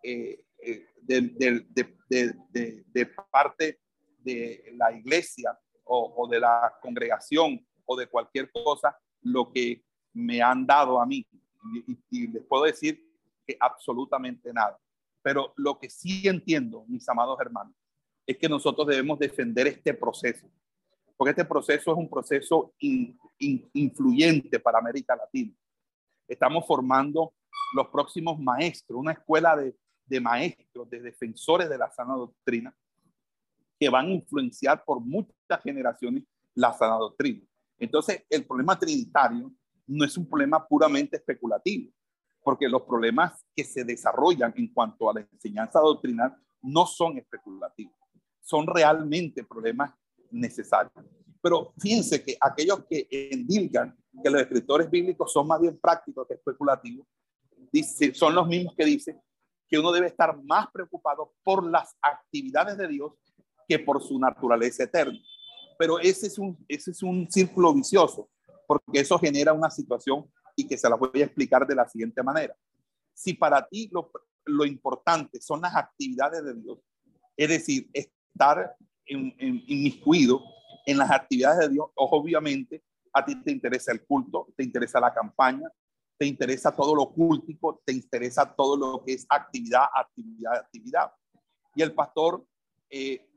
eh, eh, de, parte de la iglesia o, de la congregación o de cualquier cosa lo que me han dado a mí. Y, les puedo decir que absolutamente nada. Pero lo que sí entiendo, mis amados hermanos, es que nosotros debemos defender este proceso, porque este proceso es un proceso in, in, influyente para América Latina. Estamos formando los próximos maestros, una escuela de, de maestros, de defensores de la sana doctrina, que van a influenciar por muchas generaciones la sana doctrina. Entonces, el problema trinitario no es un problema puramente especulativo, porque los problemas que se desarrollan en cuanto a la enseñanza doctrinal no son especulativos, son realmente problemas necesarios. Pero fíjense que aquellos que endilgan que los escritores bíblicos son más bien prácticos que especulativos, dice, son los mismos que dicen que uno debe estar más preocupado por las actividades de Dios que por su naturaleza eterna. Pero ese es un, ese es un círculo vicioso, porque eso genera una situación y que se la voy a explicar de la siguiente manera. Si para ti lo, lo importante son las actividades de Dios, es decir, estar en, en, inmiscuido en las actividades de Dios, obviamente a ti te interesa el culto, te interesa la campaña, te interesa todo lo cultico, te interesa todo lo que es actividad, actividad, actividad. Y el pastor eh,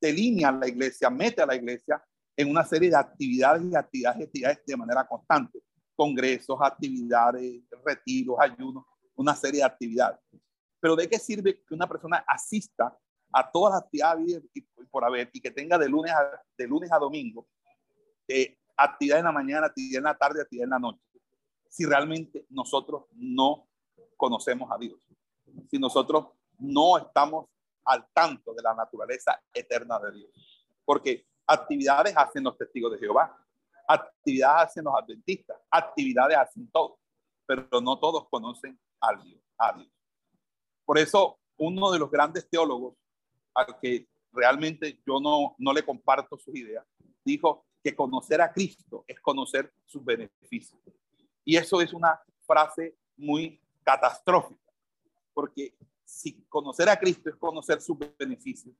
delinea la iglesia, mete a la iglesia en una serie de actividades y actividades, actividades de manera constante congresos, actividades, retiros, ayunos, una serie de actividades. Pero ¿de qué sirve que una persona asista a todas las actividades y por haber y que tenga de lunes a, de lunes a domingo eh, actividad en la mañana, actividad en la tarde, actividad en la noche? Si realmente nosotros no conocemos a Dios, si nosotros no estamos al tanto de la naturaleza eterna de Dios. Porque actividades hacen los testigos de Jehová, Actividades hacen los adventistas, actividades hacen todos, pero no todos conocen a Dios, a Dios. Por eso, uno de los grandes teólogos al que realmente yo no, no le comparto sus ideas, dijo que conocer a Cristo es conocer sus beneficios. Y eso es una frase muy catastrófica, porque si conocer a Cristo es conocer sus beneficios,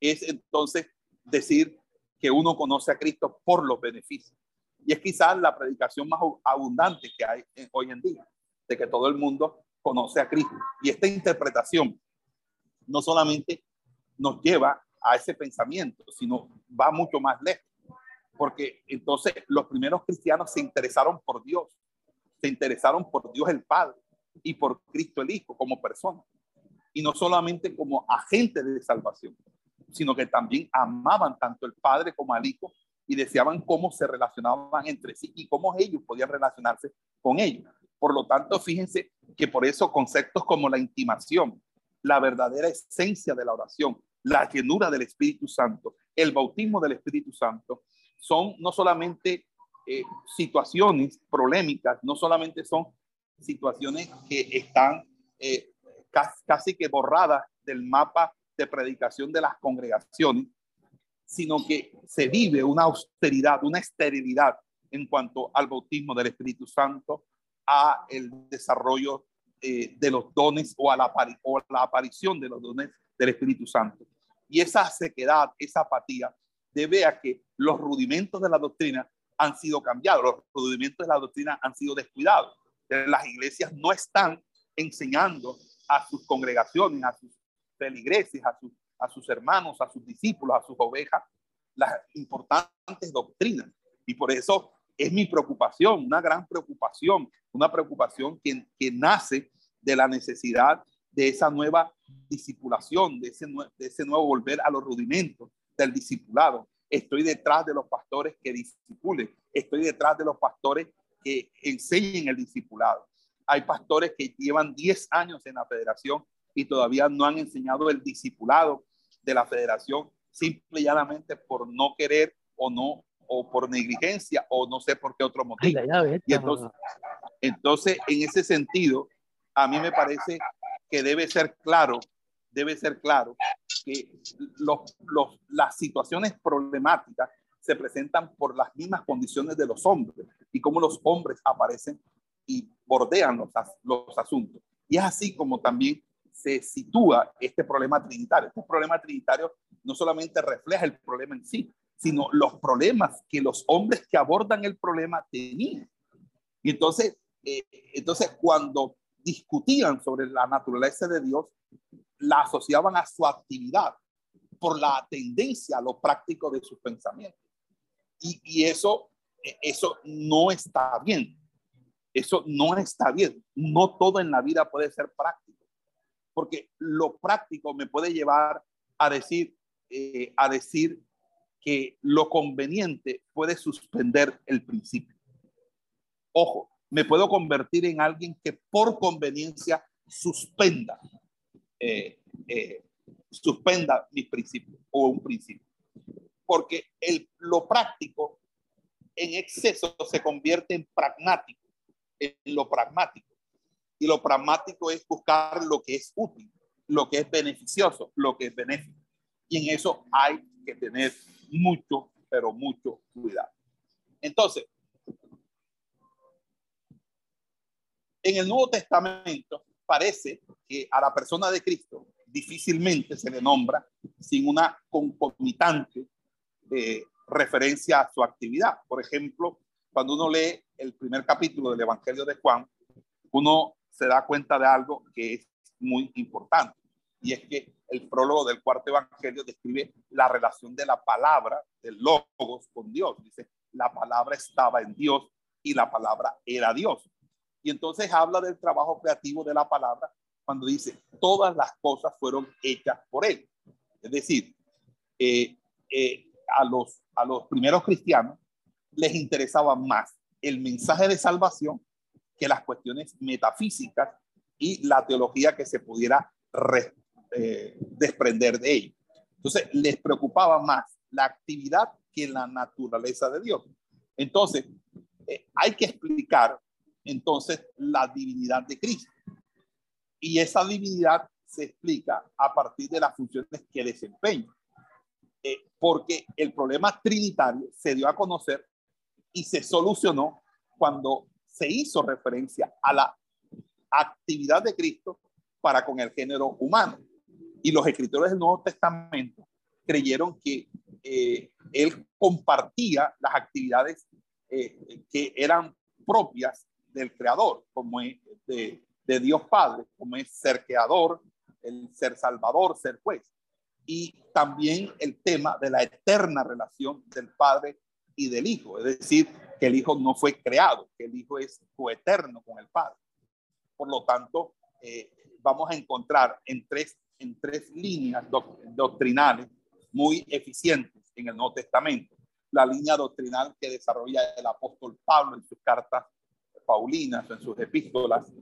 es entonces decir que uno conoce a Cristo por los beneficios. Y es quizás la predicación más abundante que hay hoy en día, de que todo el mundo conoce a Cristo. Y esta interpretación no solamente nos lleva a ese pensamiento, sino va mucho más lejos. Porque entonces los primeros cristianos se interesaron por Dios, se interesaron por Dios el Padre y por Cristo el Hijo como persona. Y no solamente como agente de salvación, sino que también amaban tanto el Padre como al Hijo y deseaban cómo se relacionaban entre sí y cómo ellos podían relacionarse con ellos. Por lo tanto, fíjense que por eso conceptos como la intimación, la verdadera esencia de la oración, la llenura del Espíritu Santo, el bautismo del Espíritu Santo, son no solamente eh, situaciones polémicas, no solamente son situaciones que están eh, casi, que borradas del mapa de predicación de las congregaciones, sino que se vive una austeridad, una esterilidad en cuanto al bautismo del Espíritu Santo, a el desarrollo eh, de los dones o a, la, o la aparición de los dones del Espíritu Santo. Y esa sequedad, esa apatía, debe a que los rudimentos de la doctrina han sido cambiados, los rudimentos de la doctrina han sido descuidados. Las iglesias no están enseñando a sus congregaciones, a sus feligreses, a sus a sus hermanos, a sus discípulos, a sus ovejas, las importantes doctrinas. Y por eso es mi preocupación, una gran preocupación, una preocupación que, que nace de la necesidad de esa nueva discipulación, de ese, de ese nuevo volver a los rudimentos del discipulado. Estoy detrás de los pastores que discipulen, estoy detrás de los pastores que enseñen el discipulado. Hay pastores que llevan 10 años en la federación y todavía no han enseñado el discipulado de la federación simple y llanamente por no querer o no o por negligencia o no sé por qué otro motivo. y entonces, entonces, en ese sentido, a mí me parece que debe ser claro, debe ser claro que los, los, las situaciones problemáticas se presentan por las mismas condiciones de los hombres y cómo los hombres aparecen y bordean los, asuntos. Y es así como también se sitúa este problema trinitario. Este problema trinitario no solamente refleja el problema en sí, sino los problemas que los hombres que abordan el problema tenían. Y entonces, eh, entonces cuando discutían sobre la naturaleza de Dios, la asociaban a su actividad por la tendencia a lo práctico de sus pensamientos. Y, y eso, eso no está bien. Eso no está bien. No todo en la vida puede ser práctico porque lo práctico me puede llevar a decir, eh, a decir que lo conveniente puede suspender el principio. Ojo, me puedo convertir en alguien que por conveniencia suspenda, eh, eh, suspenda mis principios o un principio. Porque el, lo práctico en exceso se convierte en pragmático, en lo pragmático. Y lo pragmático es buscar lo que es útil, lo que es beneficioso, lo que es benéfico. Y en eso hay que tener mucho, pero mucho cuidado. Entonces, en el Nuevo Testamento parece que a la persona de Cristo difícilmente se le nombra sin una concomitante eh, referencia a su actividad. Por ejemplo, cuando uno lee el primer capítulo del Evangelio de Juan, uno se da cuenta de algo que es muy importante. Y es que el prólogo del cuarto evangelio describe la relación de la palabra, del logos con Dios. Dice, la palabra estaba en Dios y la palabra era Dios. Y entonces habla del trabajo creativo de la palabra cuando dice, todas las cosas fueron hechas por él. Es decir, eh, eh, a, los, a los primeros cristianos les interesaba más el mensaje de salvación que las cuestiones metafísicas y la teología que se pudiera eh, desprender de ello. Entonces, les preocupaba más la actividad que la naturaleza de Dios. Entonces, eh, hay que explicar entonces la divinidad de Cristo. Y esa divinidad se explica a partir de las funciones que desempeña. Eh, porque el problema trinitario se dio a conocer y se solucionó cuando se hizo referencia a la actividad de Cristo para con el género humano. Y los escritores del Nuevo Testamento creyeron que eh, él compartía las actividades eh, que eran propias del Creador, como es de, de, Dios Padre, como es ser creador, el ser salvador, ser juez. Y también el tema de la eterna relación del Padre y del Hijo, es decir, que el Hijo no fue creado, que el Hijo es coeterno con el Padre. Por lo tanto, eh, vamos a encontrar en tres, en tres líneas doctrinales muy eficientes en el Nuevo Testamento. La línea doctrinal que desarrolla el apóstol Pablo en sus cartas paulinas, en sus epístolas,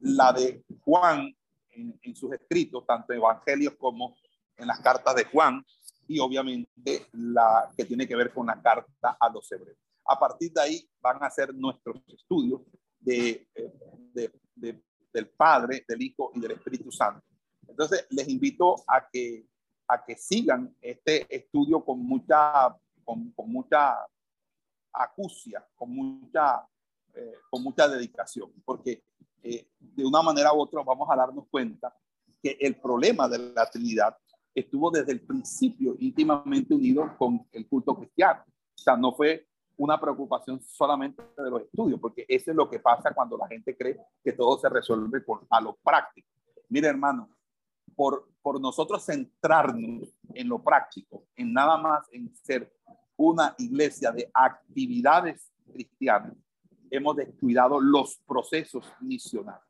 la de Juan en, en sus escritos, tanto en evangelios como en las cartas de Juan, y obviamente la que tiene que ver con la carta a los hebreos. A partir de ahí van a ser nuestros estudios de, de, de, del Padre, del Hijo y del Espíritu Santo. Entonces, les invito a que, a que sigan este estudio con mucha, con, con mucha acucia, con mucha, eh, con mucha dedicación, porque eh, de una manera u otra vamos a darnos cuenta que el problema de la Trinidad estuvo desde el principio íntimamente unido con el culto cristiano. O sea, no fue una preocupación solamente de los estudios, porque eso es lo que pasa cuando la gente cree que todo se resuelve con, a lo práctico. Mire, hermano, por, por nosotros centrarnos en lo práctico, en nada más en ser una iglesia de actividades cristianas, hemos descuidado los procesos misionales.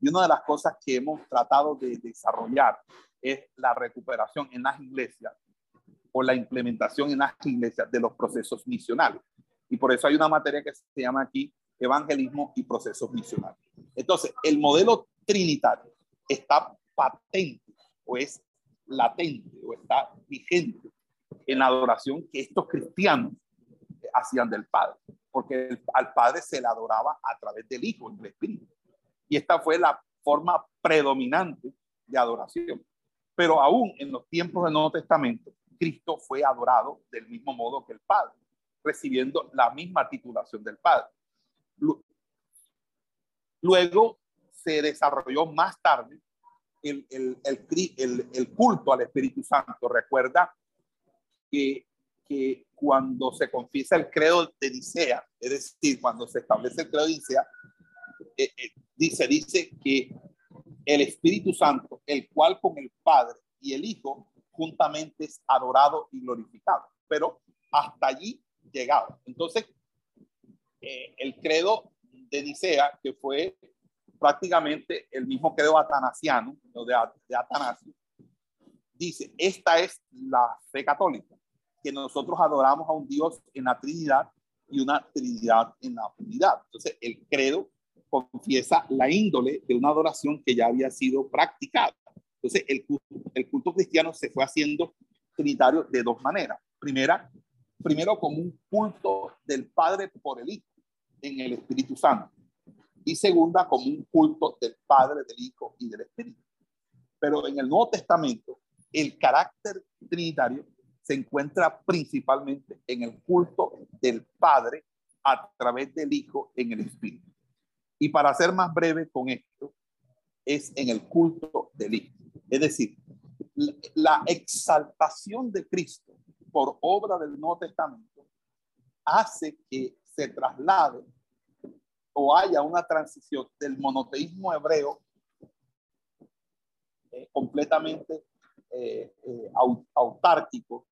Y una de las cosas que hemos tratado de desarrollar es la recuperación en las iglesias o la implementación en las iglesias de los procesos misionales. Y por eso hay una materia que se llama aquí evangelismo y procesos misionales. Entonces, el modelo trinitario está patente o es latente o está vigente en la adoración que estos cristianos hacían del Padre, porque al Padre se le adoraba a través del Hijo del Espíritu. Y esta fue la forma predominante de adoración. Pero aún en los tiempos del Nuevo Testamento, Cristo fue adorado del mismo modo que el Padre, recibiendo la misma titulación del Padre. Luego se desarrolló más tarde el, el, el, culto al Espíritu Santo. Recuerda que, que, cuando se confiesa el credo de Nicea, es decir, cuando se establece el credo de Nicea, eh, eh, dice, dice que el Espíritu Santo, el cual con el Padre y el Hijo juntamente es adorado y glorificado. Pero hasta allí llegaba. Entonces, eh, el credo de Nicea, que fue prácticamente el mismo credo atanasiano, de, de Atanasio, dice, esta es la fe católica, que nosotros adoramos a un Dios en la Trinidad y una Trinidad en la unidad. Entonces, el credo confiesa la índole de una adoración que ya había sido practicada. Entonces, el culto, cristiano se fue haciendo trinitario de dos maneras. Primera, primero como un culto del Padre por el Hijo en el Espíritu Santo. Y segunda, como un culto del Padre, del Hijo y del Espíritu. Pero en el Nuevo Testamento, el carácter trinitario se encuentra principalmente en el culto del Padre a través del Hijo en el Espíritu. Y para ser más breve con esto, es en el culto del Hijo. Es decir, la exaltación de Cristo por obra del Nuevo Testamento hace que se traslade o haya una transición del monoteísmo hebreo eh, completamente eh, eh, autárquico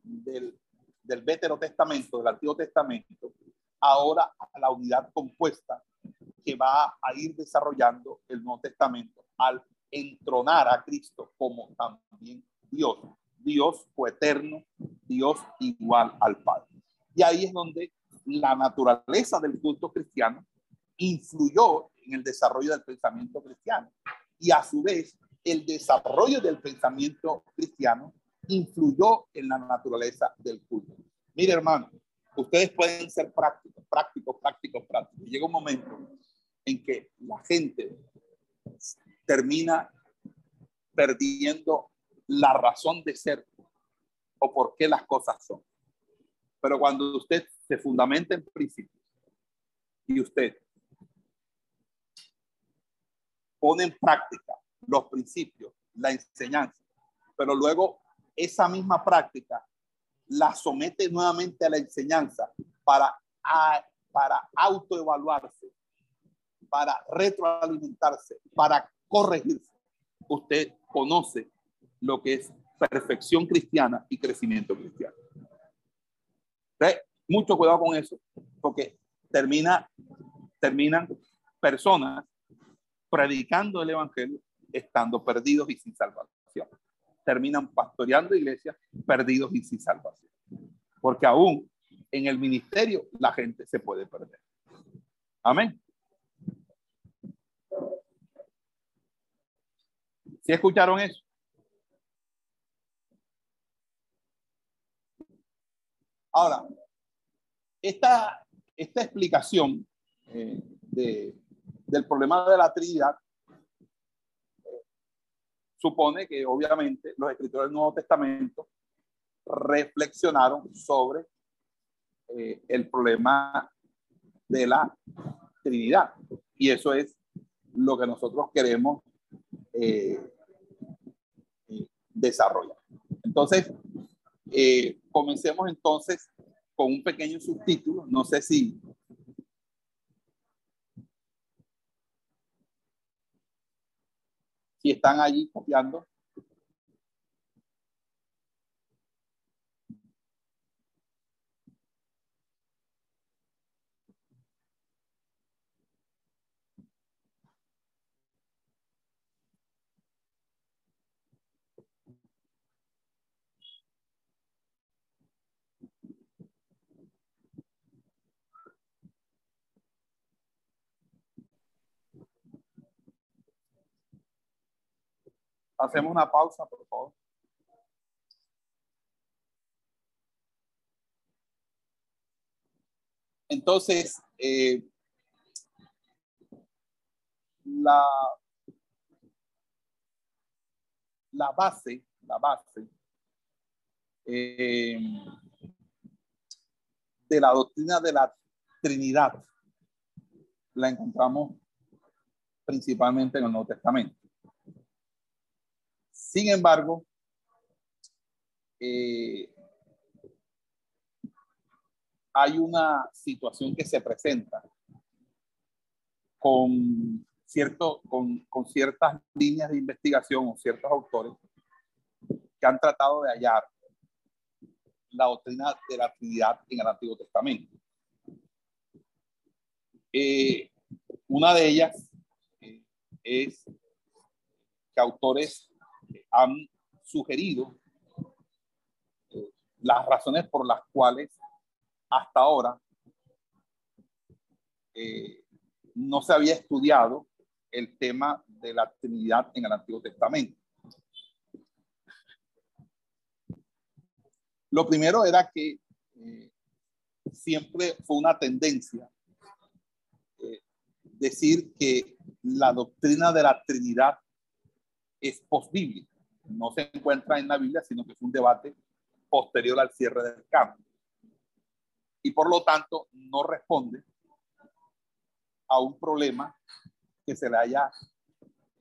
del, del Testamento, del Antiguo Testamento, ahora a la unidad compuesta que va a ir desarrollando el Nuevo Testamento al entronar a Cristo como también Dios, Dios coeterno, Dios igual al Padre. Y ahí es donde la naturaleza del culto cristiano influyó en el desarrollo del pensamiento cristiano. Y a su vez, el desarrollo del pensamiento cristiano influyó en la naturaleza del culto. Mire, hermano, ustedes pueden ser prácticos, prácticos, prácticos, prácticos. Llega un momento en que la gente termina perdiendo la razón de ser o por qué las cosas son. Pero cuando usted se fundamenta en principios y usted pone en práctica los principios, la enseñanza, pero luego esa misma práctica la somete nuevamente a la enseñanza para, para autoevaluarse, para retroalimentarse, para corregirse. Usted conoce lo que es perfección cristiana y crecimiento cristiano. Mucho cuidado con eso, porque termina, terminan personas predicando el evangelio estando perdidos y sin salvación. Terminan pastoreando iglesias perdidos y sin salvación. Porque aún en el ministerio la gente se puede perder. Amén. ¿Sí escucharon eso? Ahora, esta, esta explicación eh, de, del problema de la Trinidad supone que obviamente los escritores del Nuevo Testamento reflexionaron sobre eh, el problema de la Trinidad. Y eso es lo que nosotros queremos desarrollar. Entonces, eh, comencemos entonces con un pequeño subtítulo. No sé si si están allí copiando. Hacemos una pausa, por favor. Entonces, eh, la, la base, la base eh, de la doctrina de la Trinidad la encontramos principalmente en el Nuevo Testamento. Sin embargo, eh, hay una situación que se presenta con, cierto, con, con, ciertas líneas de investigación o ciertos autores que han tratado de hallar la doctrina de la Trinidad en el Antiguo Testamento. Eh, una de ellas eh, es que autores han sugerido eh, las razones por las cuales hasta ahora eh, no se había estudiado el tema de la Trinidad en el Antiguo Testamento. Lo primero era que eh, siempre fue una tendencia decir que la doctrina de la Trinidad es posible no se encuentra en la Biblia, sino que es un debate posterior al cierre del campo. Y por lo tanto no responde a un problema que se le haya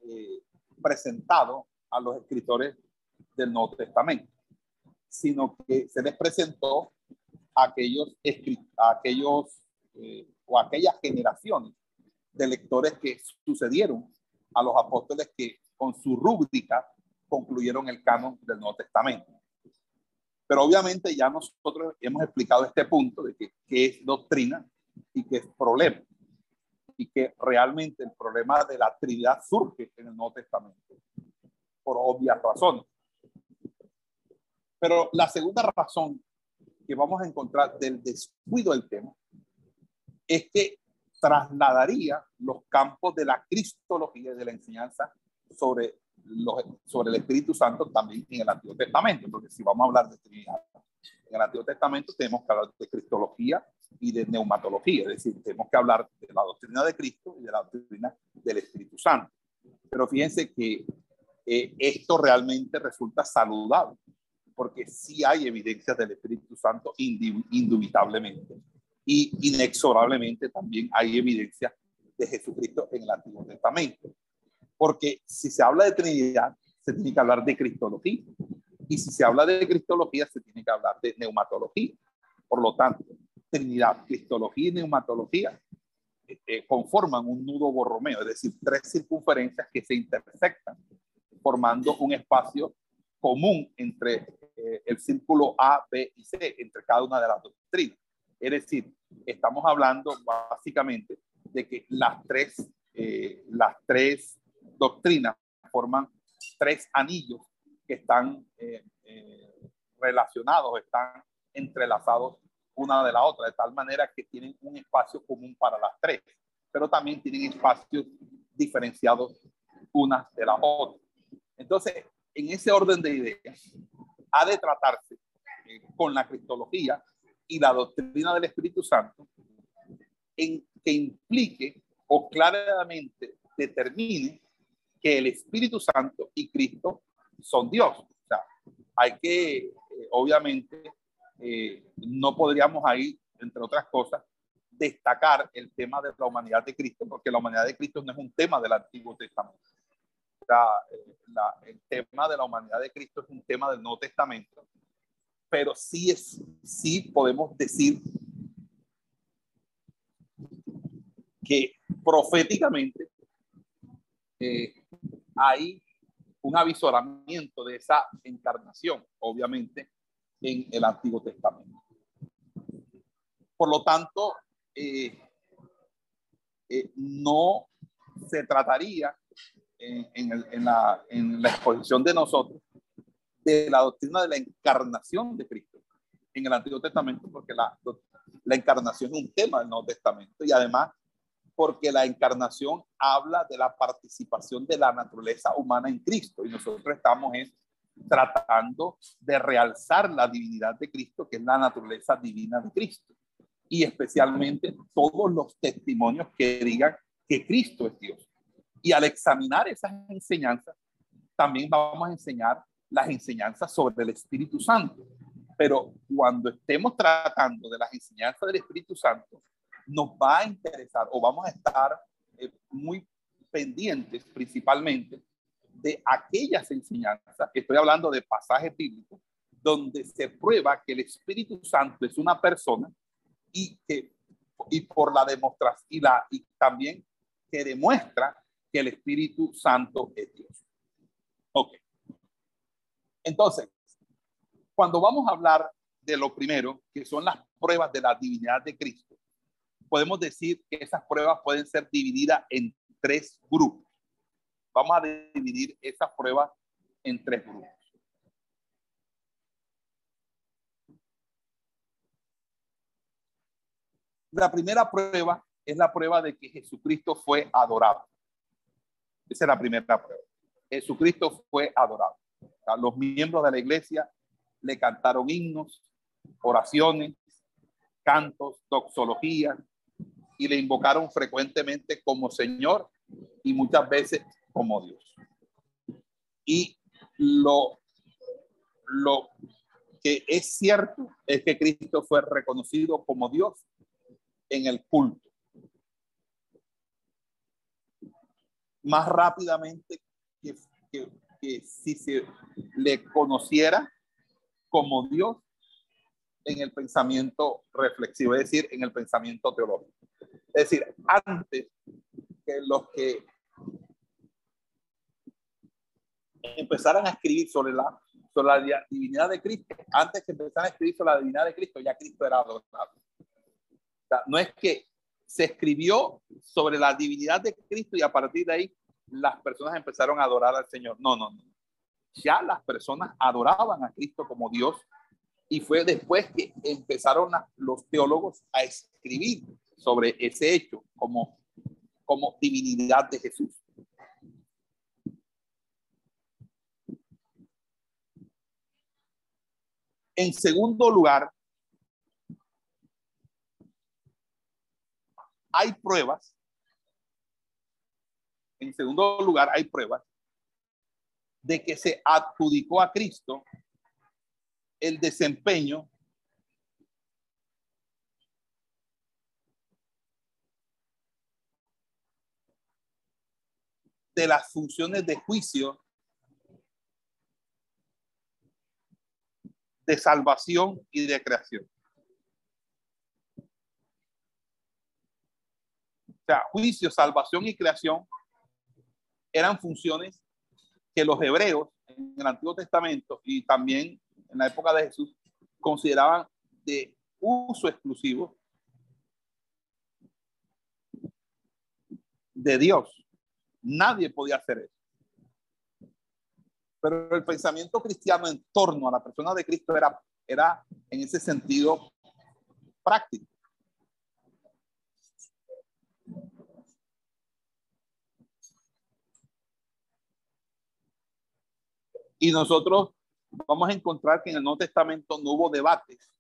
eh, presentado a los escritores del Nuevo Testamento, sino que se les presentó a aquellos, a aquellos eh, o aquellas generaciones de lectores que sucedieron a los apóstoles que con su rúbrica concluyeron el canon del Nuevo Testamento. Pero obviamente ya nosotros hemos explicado este punto de que, es doctrina y qué es problema. Y que realmente el problema de la Trinidad surge en el Nuevo Testamento, por obvias razones. Pero la segunda razón que vamos a encontrar del descuido del tema es que trasladaría los campos de la cristología y de la enseñanza sobre sobre el Espíritu Santo también en el Antiguo Testamento, porque si vamos a hablar de Trinidad en el Antiguo Testamento, tenemos que hablar de cristología y de neumatología, es decir, tenemos que hablar de la doctrina de Cristo y de la doctrina del Espíritu Santo. Pero fíjense que eh, esto realmente resulta saludable, porque sí hay evidencias del Espíritu Santo indubitablemente y inexorablemente también hay evidencia de Jesucristo en el Antiguo Testamento. Porque si se habla de Trinidad, se tiene que hablar de Cristología. Y si se habla de Cristología, se tiene que hablar de neumatología. Por lo tanto, Trinidad, Cristología y neumatología eh, conforman un nudo borromeo, es decir, tres circunferencias que se intersectan, formando un espacio común entre eh, el círculo A, B y C, entre cada una de las doctrinas. Es decir, estamos hablando básicamente de que las tres, eh, las tres doctrinas forman tres anillos que están eh, eh, relacionados, están entrelazados una de la otra, de tal manera que tienen un espacio común para las tres, pero también tienen espacios diferenciados unas de las otras. Entonces, en ese orden de ideas, ha de tratarse eh, con la cristología y la doctrina del Espíritu Santo en que implique o claramente determine que el Espíritu Santo y Cristo son Dios. O sea, hay que, eh, obviamente, eh, no podríamos ahí, entre otras cosas, destacar el tema de la humanidad de Cristo, porque la humanidad de Cristo no es un tema del Antiguo Testamento. O sea, eh, el tema de la humanidad de Cristo es un tema del Nuevo Testamento, pero sí, es, sí podemos decir que proféticamente eh, hay un avisoramiento de esa encarnación, obviamente, en el Antiguo Testamento. Por lo tanto, eh, eh, no se trataría en, la, en, la, exposición de nosotros de la doctrina de la encarnación de Cristo en el Antiguo Testamento, porque la, la encarnación es un tema del Nuevo Testamento y además porque la encarnación habla de la participación de la naturaleza humana en Cristo y nosotros estamos tratando de realzar la divinidad de Cristo, que es la naturaleza divina de Cristo, y especialmente todos los testimonios que digan que Cristo es Dios. Y al examinar esas enseñanzas, también vamos a enseñar las enseñanzas sobre el Espíritu Santo. Pero cuando estemos tratando de las enseñanzas del Espíritu Santo, nos va a interesar o vamos a estar eh, muy pendientes principalmente de aquellas enseñanzas, estoy hablando de pasajes bíblicos, donde se prueba que el Espíritu Santo es una persona y que y por la demostración y, la, y también que demuestra que el Espíritu Santo es Dios. Ok. Entonces, cuando vamos a hablar de lo primero, que son las pruebas de la divinidad de Cristo, podemos decir que esas pruebas pueden ser divididas en tres grupos. Vamos a dividir esas pruebas en tres grupos. La primera prueba es la prueba de que Jesucristo fue adorado. Esa es la primera prueba. Jesucristo fue adorado. los miembros de la iglesia le cantaron himnos, oraciones, cantos, doxologías, y le invocaron frecuentemente como Señor y muchas veces como Dios. Y lo, lo que es cierto es que Cristo fue reconocido como Dios en el culto. Más rápidamente que, que si se le conociera como Dios en el pensamiento reflexivo, es decir, en el pensamiento teológico. Es decir, antes que los que empezaran a escribir sobre la, sobre la divinidad de Cristo, antes que empezaran a escribir sobre la divinidad de Cristo, ya Cristo era adorado. no es que se escribió sobre la divinidad de Cristo y a partir de ahí las personas empezaron a adorar al Señor. No, no, no. Ya las personas adoraban a Cristo como Dios y fue después que empezaron los teólogos a escribir sobre ese hecho como, como divinidad de Jesús. En segundo lugar, hay pruebas. En segundo lugar, hay pruebas de que se adjudicó a Cristo el desempeño de las funciones de juicio, de salvación y de creación. O sea, juicio, salvación y creación eran funciones que los hebreos en el Antiguo Testamento y también en la época de Jesús consideraban de uso exclusivo de Dios. Nadie podía hacer eso. Pero el pensamiento cristiano en torno a la persona de Cristo era, era en ese sentido práctico. Y nosotros vamos a encontrar que en el Nuevo Testamento no hubo debates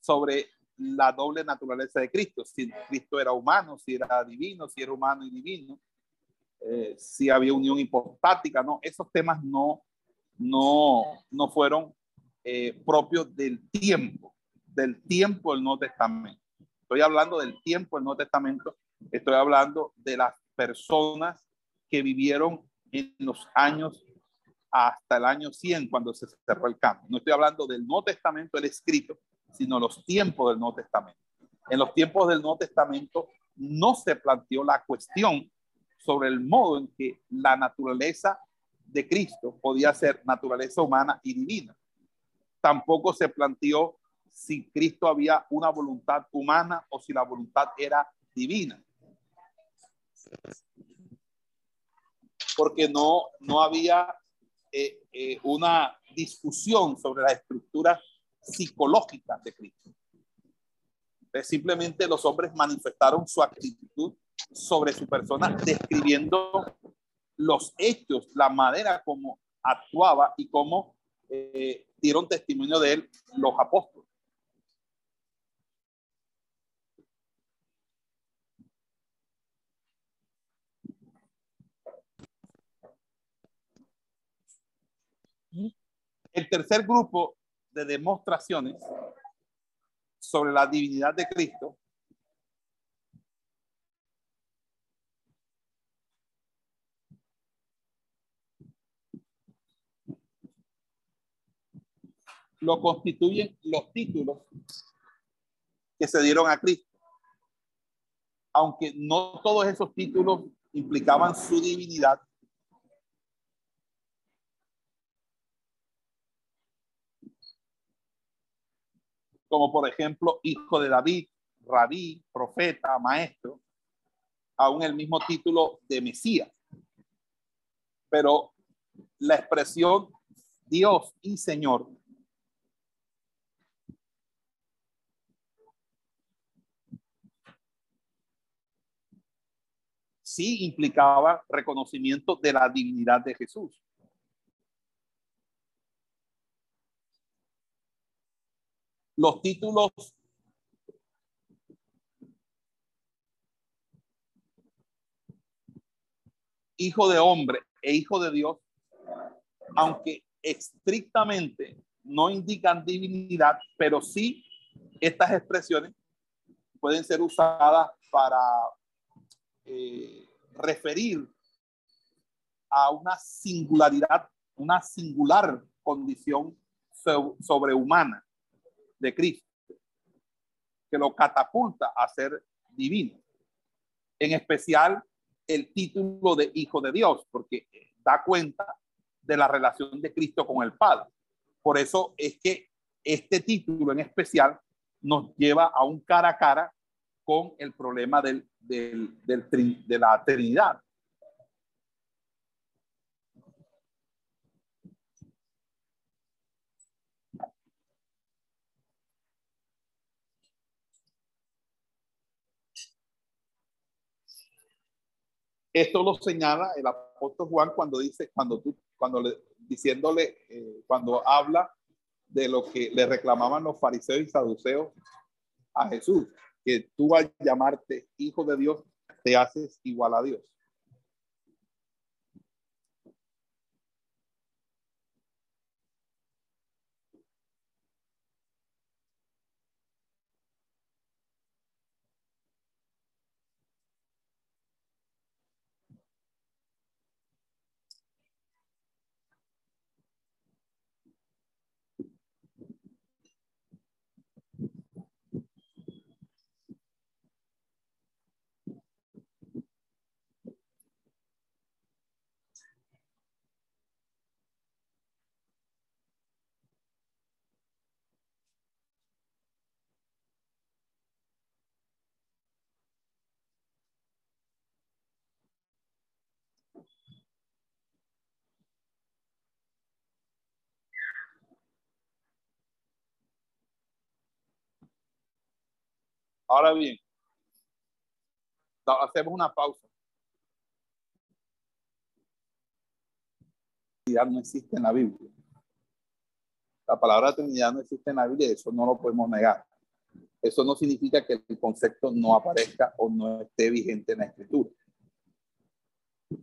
sobre la doble naturaleza de Cristo, si Cristo era humano, si era divino, si era humano y divino, eh, si había unión hipostática, no, esos temas no, no, no fueron eh, propios del tiempo, del tiempo del Nuevo Testamento. Estoy hablando del tiempo del Nuevo Testamento, estoy hablando de las personas que vivieron en los años hasta el año 100 cuando se cerró el cambio. No estoy hablando del Nuevo Testamento, el escrito, sino los tiempos del Nuevo Testamento. En los tiempos del Nuevo Testamento no se planteó la cuestión sobre el modo en que la naturaleza de Cristo podía ser naturaleza humana y divina. Tampoco se planteó si Cristo había una voluntad humana o si la voluntad era divina. Porque no, no había eh, eh, una discusión sobre la estructura psicológica de Cristo. simplemente los hombres manifestaron su actitud sobre su persona, describiendo los hechos, la manera como actuaba y cómo eh, dieron testimonio de él los apóstoles. El tercer grupo de demostraciones sobre la divinidad de Cristo lo constituyen los títulos que se dieron a Cristo. Aunque no todos esos títulos implicaban su divinidad, como por ejemplo hijo de David, rabí, profeta, maestro, aún el mismo título de Mesías. Pero la expresión Dios y Señor sí implicaba reconocimiento de la divinidad de Jesús. los títulos hijo de hombre e hijo de Dios, aunque estrictamente no indican divinidad, pero sí estas expresiones pueden ser usadas para eh, referir a una singularidad, una singular condición sobrehumana de Cristo, que lo catapulta a ser divino. En especial el título de Hijo de Dios, porque da cuenta de la relación de Cristo con el Padre. Por eso es que este título en especial nos lleva a un cara a cara con el problema del, del, de la Trinidad. Esto lo señala el apóstol Juan cuando dice, cuando tú, cuando le, diciéndole, eh, cuando habla de lo que le reclamaban los fariseos y saduceos a Jesús, que tú al llamarte hijo de Dios, te haces igual a Dios. Ahora bien, hacemos una pausa. Trinidad no existe en la Biblia. La palabra Trinidad no existe en la Biblia, eso no lo podemos negar. Eso no significa que el concepto no aparezca o no esté vigente en la escritura.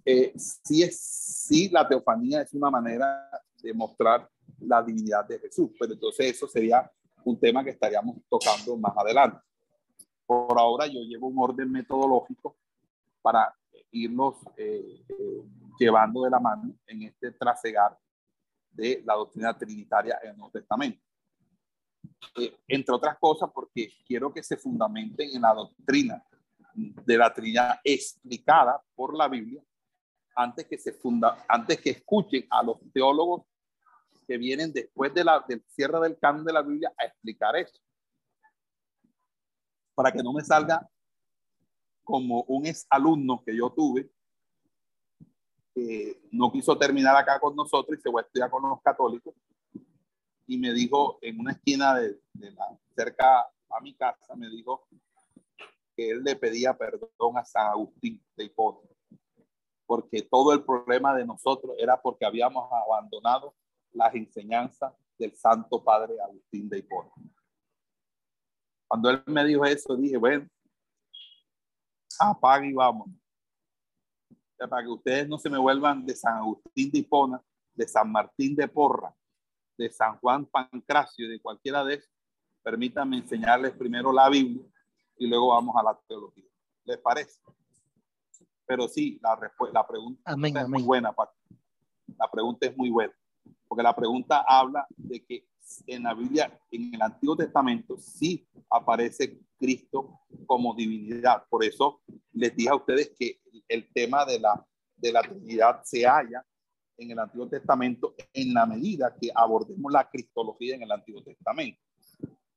Eh, sí, es, sí, la teofanía es una manera de mostrar la divinidad de Jesús, pero entonces eso sería un tema que estaríamos tocando más adelante. Por ahora yo llevo un orden metodológico para irnos eh, eh, llevando de la mano en este trasegar de la doctrina trinitaria en el Nuevo Testamento. Eh, entre otras cosas porque quiero que se fundamenten en la doctrina de la Trinidad explicada por la Biblia antes que se funda, antes que escuchen a los teólogos que vienen después de la, del cierre del canon de la Biblia a explicar eso. Para que no me salga como un ex alumno que yo tuve, que no quiso terminar acá con nosotros y se fue a estudiar con los católicos. Y me dijo en una esquina de, cerca a mi casa, me dijo que él le pedía perdón a San Agustín de Hipona, porque todo el problema de nosotros era porque habíamos abandonado las enseñanzas del Santo Padre Agustín de Hipona. Cuando él me dijo eso, dije, bueno, apague y vamos. para que ustedes no se me vuelvan de San Agustín de Hipona, de San Martín de Porra, de San Juan Pancracio, de cualquiera de esos, permítanme enseñarles primero la Biblia y luego vamos a la teología. ¿Les parece? Pero sí, la, la pregunta es muy buena. La pregunta es muy buena, porque la pregunta habla de que en la Biblia, en el Antiguo Testamento, sí aparece Cristo como divinidad. Por eso les dije a ustedes que el tema de la, de la Trinidad se halla en el Antiguo Testamento en la medida que abordemos la cristología en el Antiguo Testamento.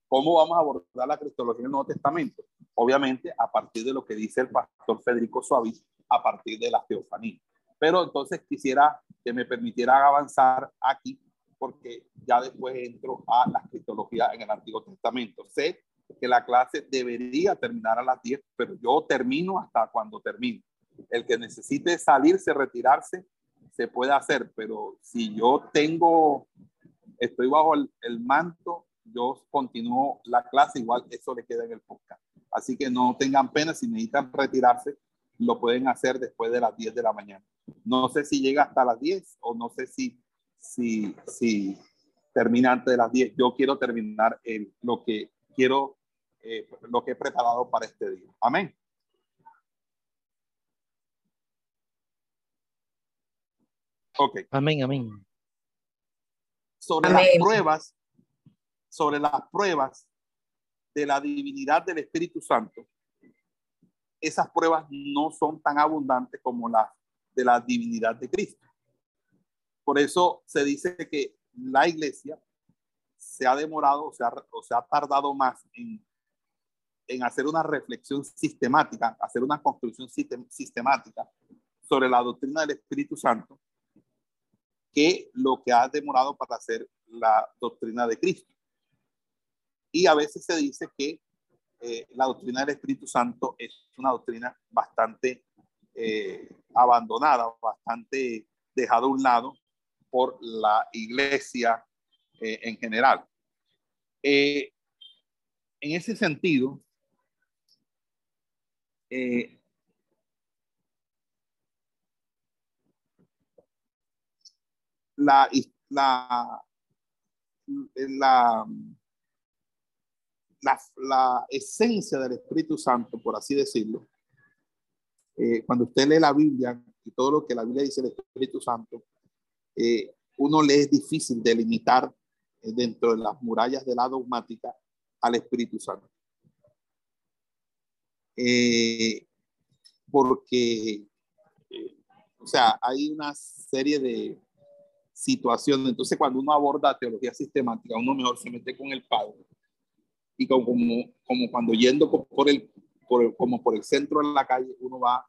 ¿Cómo vamos a abordar la cristología en el Nuevo Testamento? Obviamente a partir de lo que dice el pastor Federico Suavis, a partir de la teofanía. Pero entonces quisiera que me permitieran avanzar aquí porque ya después entro a la cristología en el Antiguo Testamento. Sé que la clase debería terminar a las 10, pero yo termino hasta cuando termine. El que necesite salirse, retirarse, se puede hacer, pero si yo tengo, estoy bajo el, el manto, yo continúo la clase, igual eso le queda en el podcast. Así que no tengan pena, si necesitan retirarse, lo pueden hacer después de las 10 de la mañana. No sé si llega hasta las 10 o no sé si si, si termina antes de las 10. Yo quiero terminar lo que quiero, eh, lo que he preparado para este día. Amén. Ok. Amén, amén. Sobre las pruebas, sobre las pruebas de la divinidad del Espíritu Santo, esas pruebas no son tan abundantes como las de la divinidad de Cristo. Por eso se dice que la iglesia se ha demorado o se ha, tardado más en hacer una reflexión sistemática, hacer una construcción sistemática sobre la doctrina del Espíritu Santo que lo que ha demorado para hacer la doctrina de Cristo. Y a veces se dice que eh, la doctrina del Espíritu Santo es una doctrina bastante eh, abandonada, bastante dejada a un lado, por la iglesia eh, en general. Eh, en ese sentido, eh, la, la, la, la, esencia del Espíritu Santo, por así decirlo, cuando usted lee la Biblia y todo lo que la Biblia dice del Espíritu Santo, eh, uno le es difícil delimitar eh, dentro de las murallas de la dogmática al Espíritu Santo. Eh, porque, o sea, hay una serie de situaciones. Entonces, cuando uno aborda teología sistemática, uno mejor se mete con el Padre. Y como, como, cuando yendo por el, por como por el centro de la calle, uno va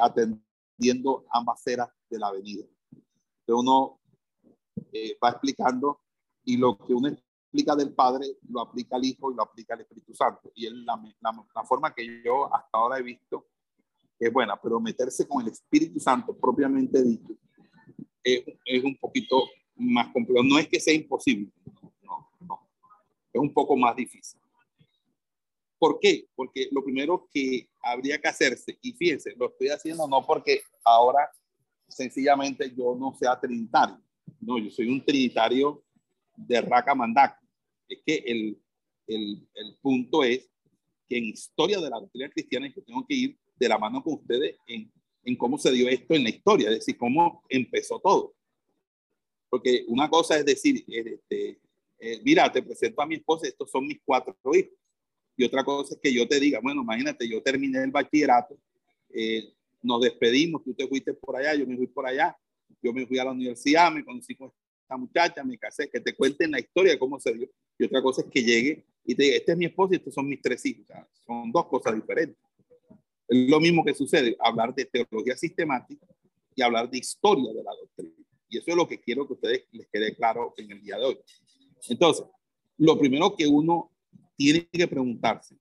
atendiendo ambas ceras de la avenida. Entonces uno eh, va explicando y lo que uno aplica del Padre, lo aplica al Hijo y lo aplica al Espíritu Santo. Y es la, la, forma que yo hasta ahora he visto es buena, pero meterse con el Espíritu Santo propiamente dicho es, es un poquito más complejo. No es que sea imposible, es un poco más difícil. ¿Por qué? Porque lo primero que habría que hacerse, y fíjense, lo estoy haciendo no porque ahora sencillamente yo no sea trinitario, no, yo soy un trinitario de Raca Mandac. Es que el, el, el, punto es que en historia de la doctrina cristiana yo tengo que ir de la mano con ustedes en, en cómo se dio esto en la historia, es decir, cómo empezó todo. Porque una cosa es decir, este, eh, mira, te presento a mi esposa, estos son mis cuatro hijos. Y otra cosa es que yo te diga, bueno, imagínate, yo terminé el bachillerato, eh, nos despedimos, tú te fuiste por allá, yo me fui por allá, yo me fui a la universidad, me conocí con esta muchacha, me casé, que te cuenten la historia de cómo se dio. Y otra cosa es que llegue y te diga, este es mi esposo y estos son mis tres hijos. son dos cosas diferentes. Es lo mismo que sucede, hablar de teología sistemática y hablar de historia de la doctrina. Y eso es lo que quiero que ustedes les quede claro en el día de hoy. Entonces, lo primero que uno tiene que preguntarse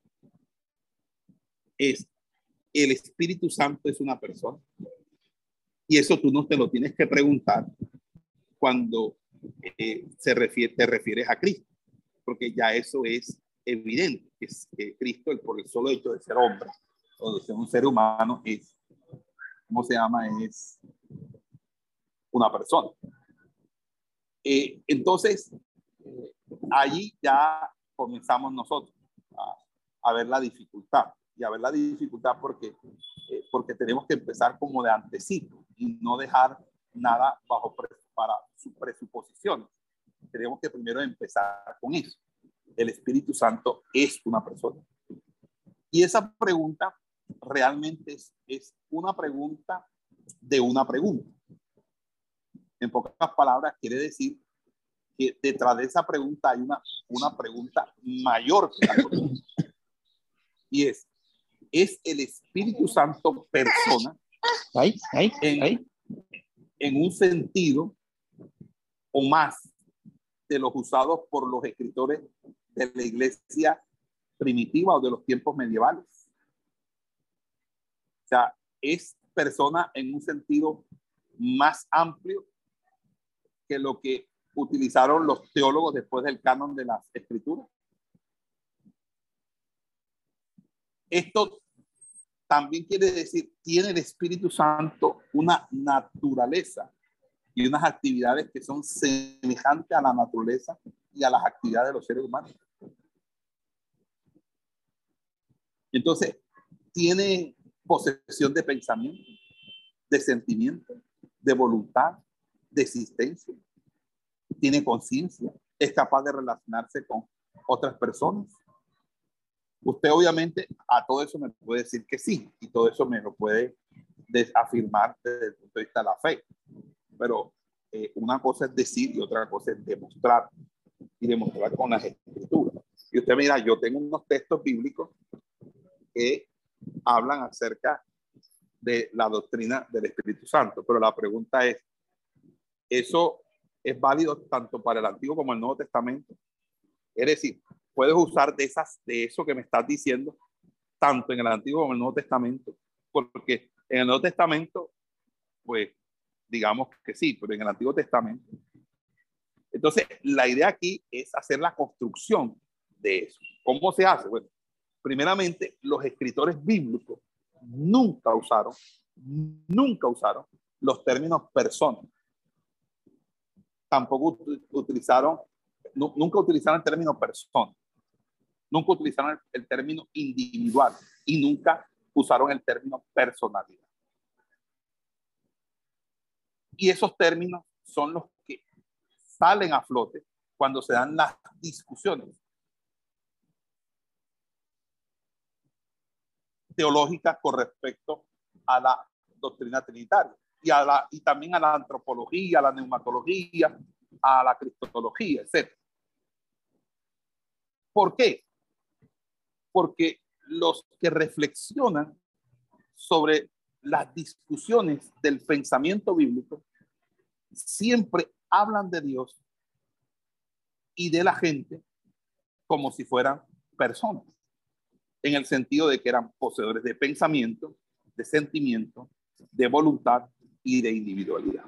es, ¿el Espíritu Santo es una persona? Y eso tú no te lo tienes que preguntar cuando eh, se refiere, te refieres a Cristo, porque ya eso es evidente, que, es, que Cristo, por el solo hecho de ser hombre o de ser un ser humano, es, ¿cómo se llama? Es una persona. Eh, entonces, eh, allí ya comenzamos nosotros a, ver la dificultad y a ver la dificultad porque, eh, porque tenemos que empezar como de antecito y no dejar nada bajo para sus presuposiciones. Tenemos que primero empezar con eso. El Espíritu Santo es una persona. Y esa pregunta realmente es, es una pregunta de una pregunta. En pocas palabras, quiere decir que detrás de esa pregunta hay una, una pregunta mayor que la pregunta. Y es, ¿es el Espíritu Santo persona? Ahí, ahí, en, en un sentido o más de los usados por los escritores de la iglesia primitiva o de los tiempos medievales. O sea, es persona en un sentido más amplio que lo que utilizaron los teólogos después del canon de las escrituras. Esto también quiere decir, tiene el Espíritu Santo una naturaleza y unas actividades que son semejantes a la naturaleza y a las actividades de los seres humanos. Entonces, tiene posesión de pensamiento, de sentimiento, de voluntad, de existencia tiene conciencia, es capaz de relacionarse con otras personas. Usted obviamente a todo eso me puede decir que sí, y todo eso me lo puede afirmar desde el punto de vista de la fe. Pero eh, una cosa es decir y otra cosa es demostrar, y demostrar con las escrituras. Y usted mira, yo tengo unos textos bíblicos que hablan acerca de la doctrina del Espíritu Santo, pero la pregunta es, ¿eso es válido tanto para el Antiguo como el Nuevo Testamento. Es decir, puedes usar de, esas, de eso que me estás diciendo, tanto en el Antiguo como en el Nuevo Testamento, porque en el Nuevo Testamento, pues digamos que sí, pero en el Antiguo Testamento. Entonces, la idea aquí es hacer la construcción de eso. ¿Cómo se hace? Bueno, primeramente, los escritores bíblicos nunca usaron, nunca usaron los términos personas tampoco utilizaron, nunca utilizaron el término persona, nunca utilizaron el, término individual y nunca usaron el término personalidad. Y esos términos son los que salen a flote cuando se dan las discusiones teológicas con respecto a la doctrina trinitaria y, a la, y también a la antropología, a la neumatología, a la cristología, etc. ¿Por qué? Porque los que reflexionan sobre las discusiones del pensamiento bíblico siempre hablan de Dios y de la gente como si fueran personas, en el sentido de que eran poseedores de pensamiento, de sentimiento, de voluntad y de individualidad.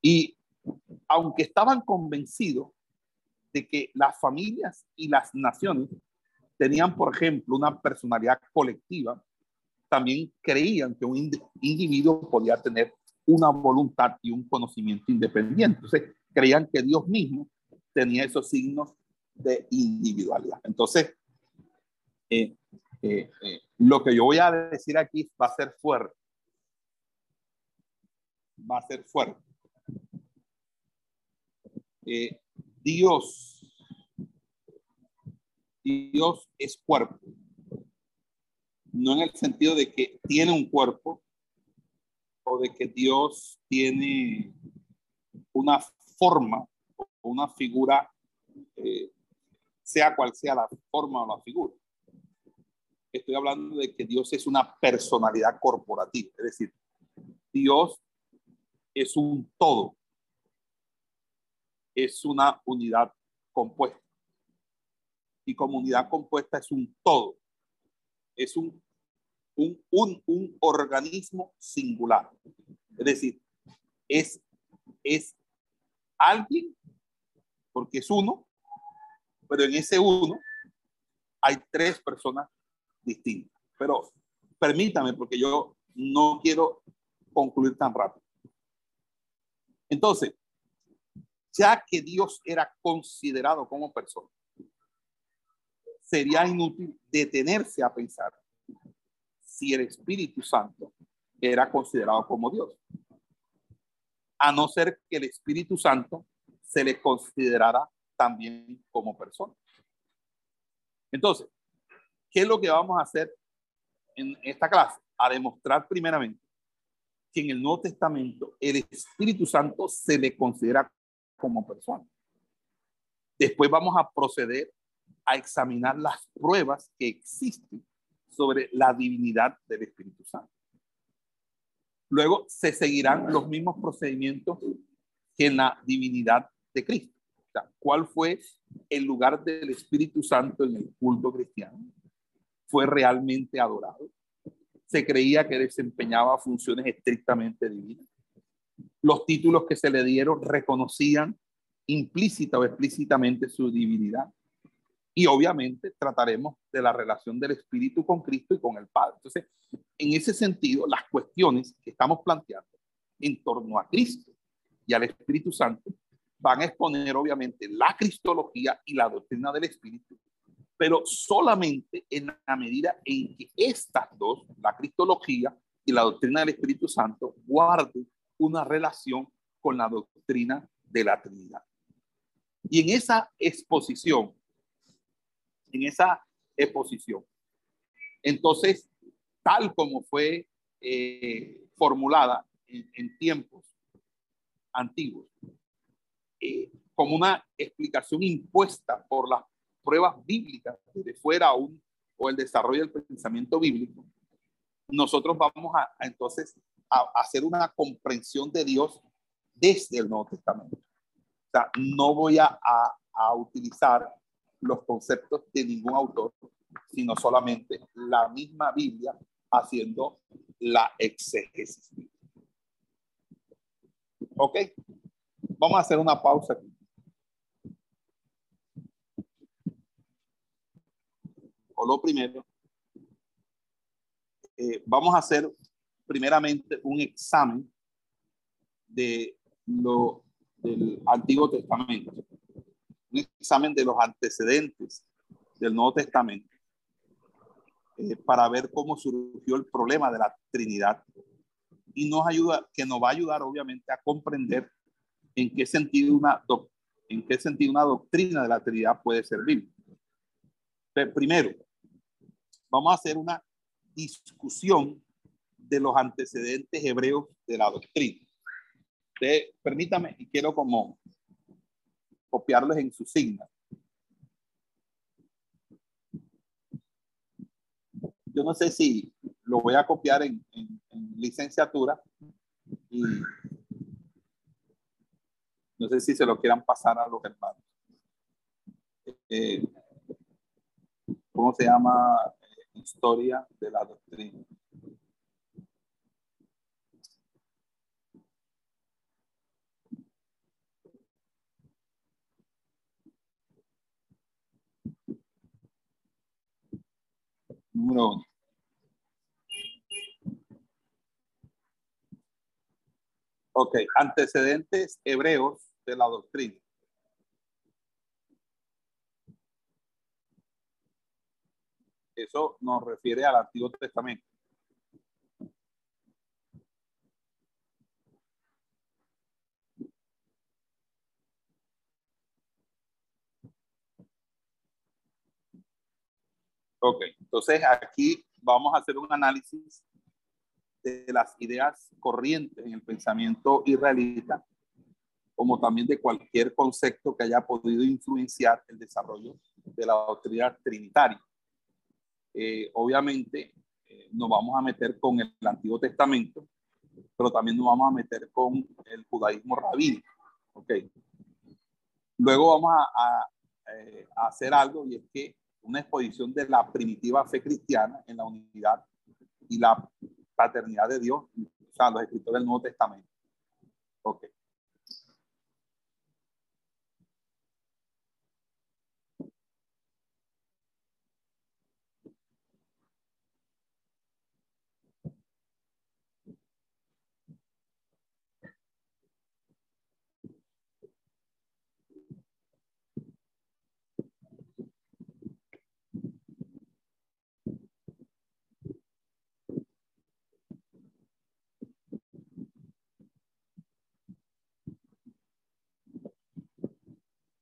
Y aunque estaban convencidos de que las familias y las naciones tenían, por ejemplo, una personalidad colectiva, también creían que un individuo podía tener una voluntad y un conocimiento independiente. Entonces, creían que Dios mismo tenía esos signos de individualidad. Entonces, eh, eh, eh, lo que yo voy a decir aquí va a ser fuerte. Va a ser fuerte. Dios, Dios es cuerpo. No en el sentido de que tiene un cuerpo o de que Dios tiene una forma o una figura, eh, sea cual sea la forma o la figura. Estoy hablando de que Dios es una personalidad corporativa, es decir, Dios es un todo, es una unidad compuesta. Y como unidad compuesta es un todo, es un, un, un, un organismo singular. Es decir, es, es alguien, porque es uno, pero en ese uno hay tres personas distintas. Pero permítame, porque yo no quiero concluir tan rápido. Entonces, ya que Dios era considerado como persona, sería inútil detenerse a pensar si el Espíritu Santo era considerado como Dios, a no ser que el Espíritu Santo se le considerara también como persona. Entonces, ¿qué es lo que vamos a hacer en esta clase? A demostrar primeramente que en el Nuevo Testamento el Espíritu Santo se le considera como persona. Después vamos a proceder a examinar las pruebas que existen sobre la divinidad del Espíritu Santo. Luego se seguirán los mismos procedimientos que en la divinidad de Cristo. ¿Cuál fue el lugar del Espíritu Santo en el culto cristiano? ¿Fue realmente adorado? ¿Se creía que desempeñaba funciones estrictamente divinas? los títulos que se le dieron reconocían implícita o explícitamente su divinidad. Y obviamente trataremos de la relación del Espíritu con Cristo y con el Padre. Entonces, en ese sentido, las cuestiones que estamos planteando en torno a Cristo y al Espíritu Santo van a exponer obviamente la cristología y la doctrina del Espíritu, pero solamente en la medida en que estas dos, la cristología y la doctrina del Espíritu Santo, guarden una relación con la doctrina de la Trinidad. Y en esa exposición, en esa exposición, entonces, tal como fue eh, formulada en, tiempos antiguos, eh, como una explicación impuesta por las pruebas bíblicas de fuera aún o el desarrollo del pensamiento bíblico, nosotros vamos a entonces hacer una comprensión de Dios desde el Nuevo Testamento. O sea, no voy a, a utilizar los conceptos de ningún autor, sino solamente la misma Biblia haciendo la exégesis. ¿Ok? Vamos a hacer una pausa aquí. Lo primero, eh, vamos a hacer primeramente un examen de lo del Antiguo Testamento, un examen de los antecedentes del Nuevo Testamento eh, para ver cómo surgió el problema de la Trinidad y nos ayuda, que nos va a ayudar obviamente a comprender en qué sentido una, en qué sentido una doctrina de la Trinidad puede servir. Pero primero, vamos a hacer una discusión de los antecedentes hebreos de la doctrina. permítame, y quiero como copiarles en su signo. Yo no sé si lo voy a copiar en, licenciatura y no sé si se lo quieran pasar a los hermanos. eh, ¿cómo se llama? Historia de la doctrina. Número uno. Ok, antecedentes hebreos de la doctrina. Eso nos refiere al Antiguo Testamento. Ok, entonces aquí vamos a hacer un análisis de las ideas corrientes en el pensamiento israelita, como también de cualquier concepto que haya podido influenciar el desarrollo de la doctrina trinitaria. Eh, obviamente eh, nos vamos a meter con el Antiguo Testamento, pero también nos vamos a meter con el judaísmo rabínico. Okay. Luego vamos a, eh, a hacer algo y es que una exposición de la primitiva fe cristiana en la unidad y la paternidad de Dios, o sea, los escritores del Nuevo Testamento. Ok.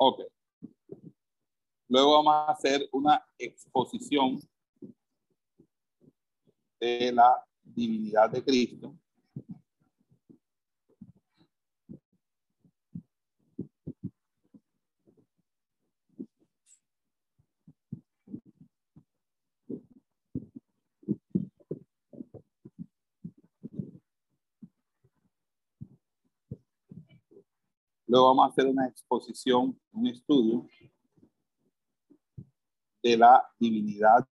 Ok. Luego vamos a hacer una exposición de la divinidad de Cristo. Luego vamos a hacer una exposición, un estudio de la divinidad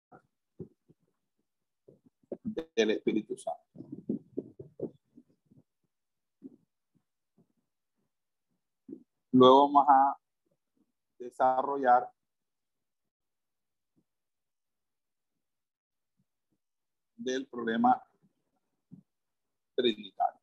del Espíritu Santo. Luego vamos a desarrollar del problema trinitario.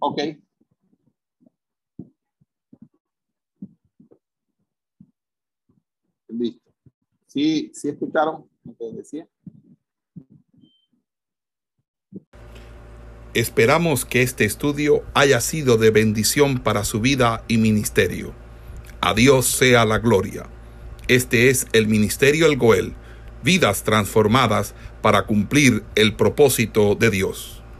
Ok. Listo. ¿Sí, sí escucharon lo que decía? Esperamos que este estudio haya sido de bendición para su vida y ministerio. A Dios sea la gloria. Este es el Ministerio El Goel, vidas transformadas para cumplir el propósito de Dios.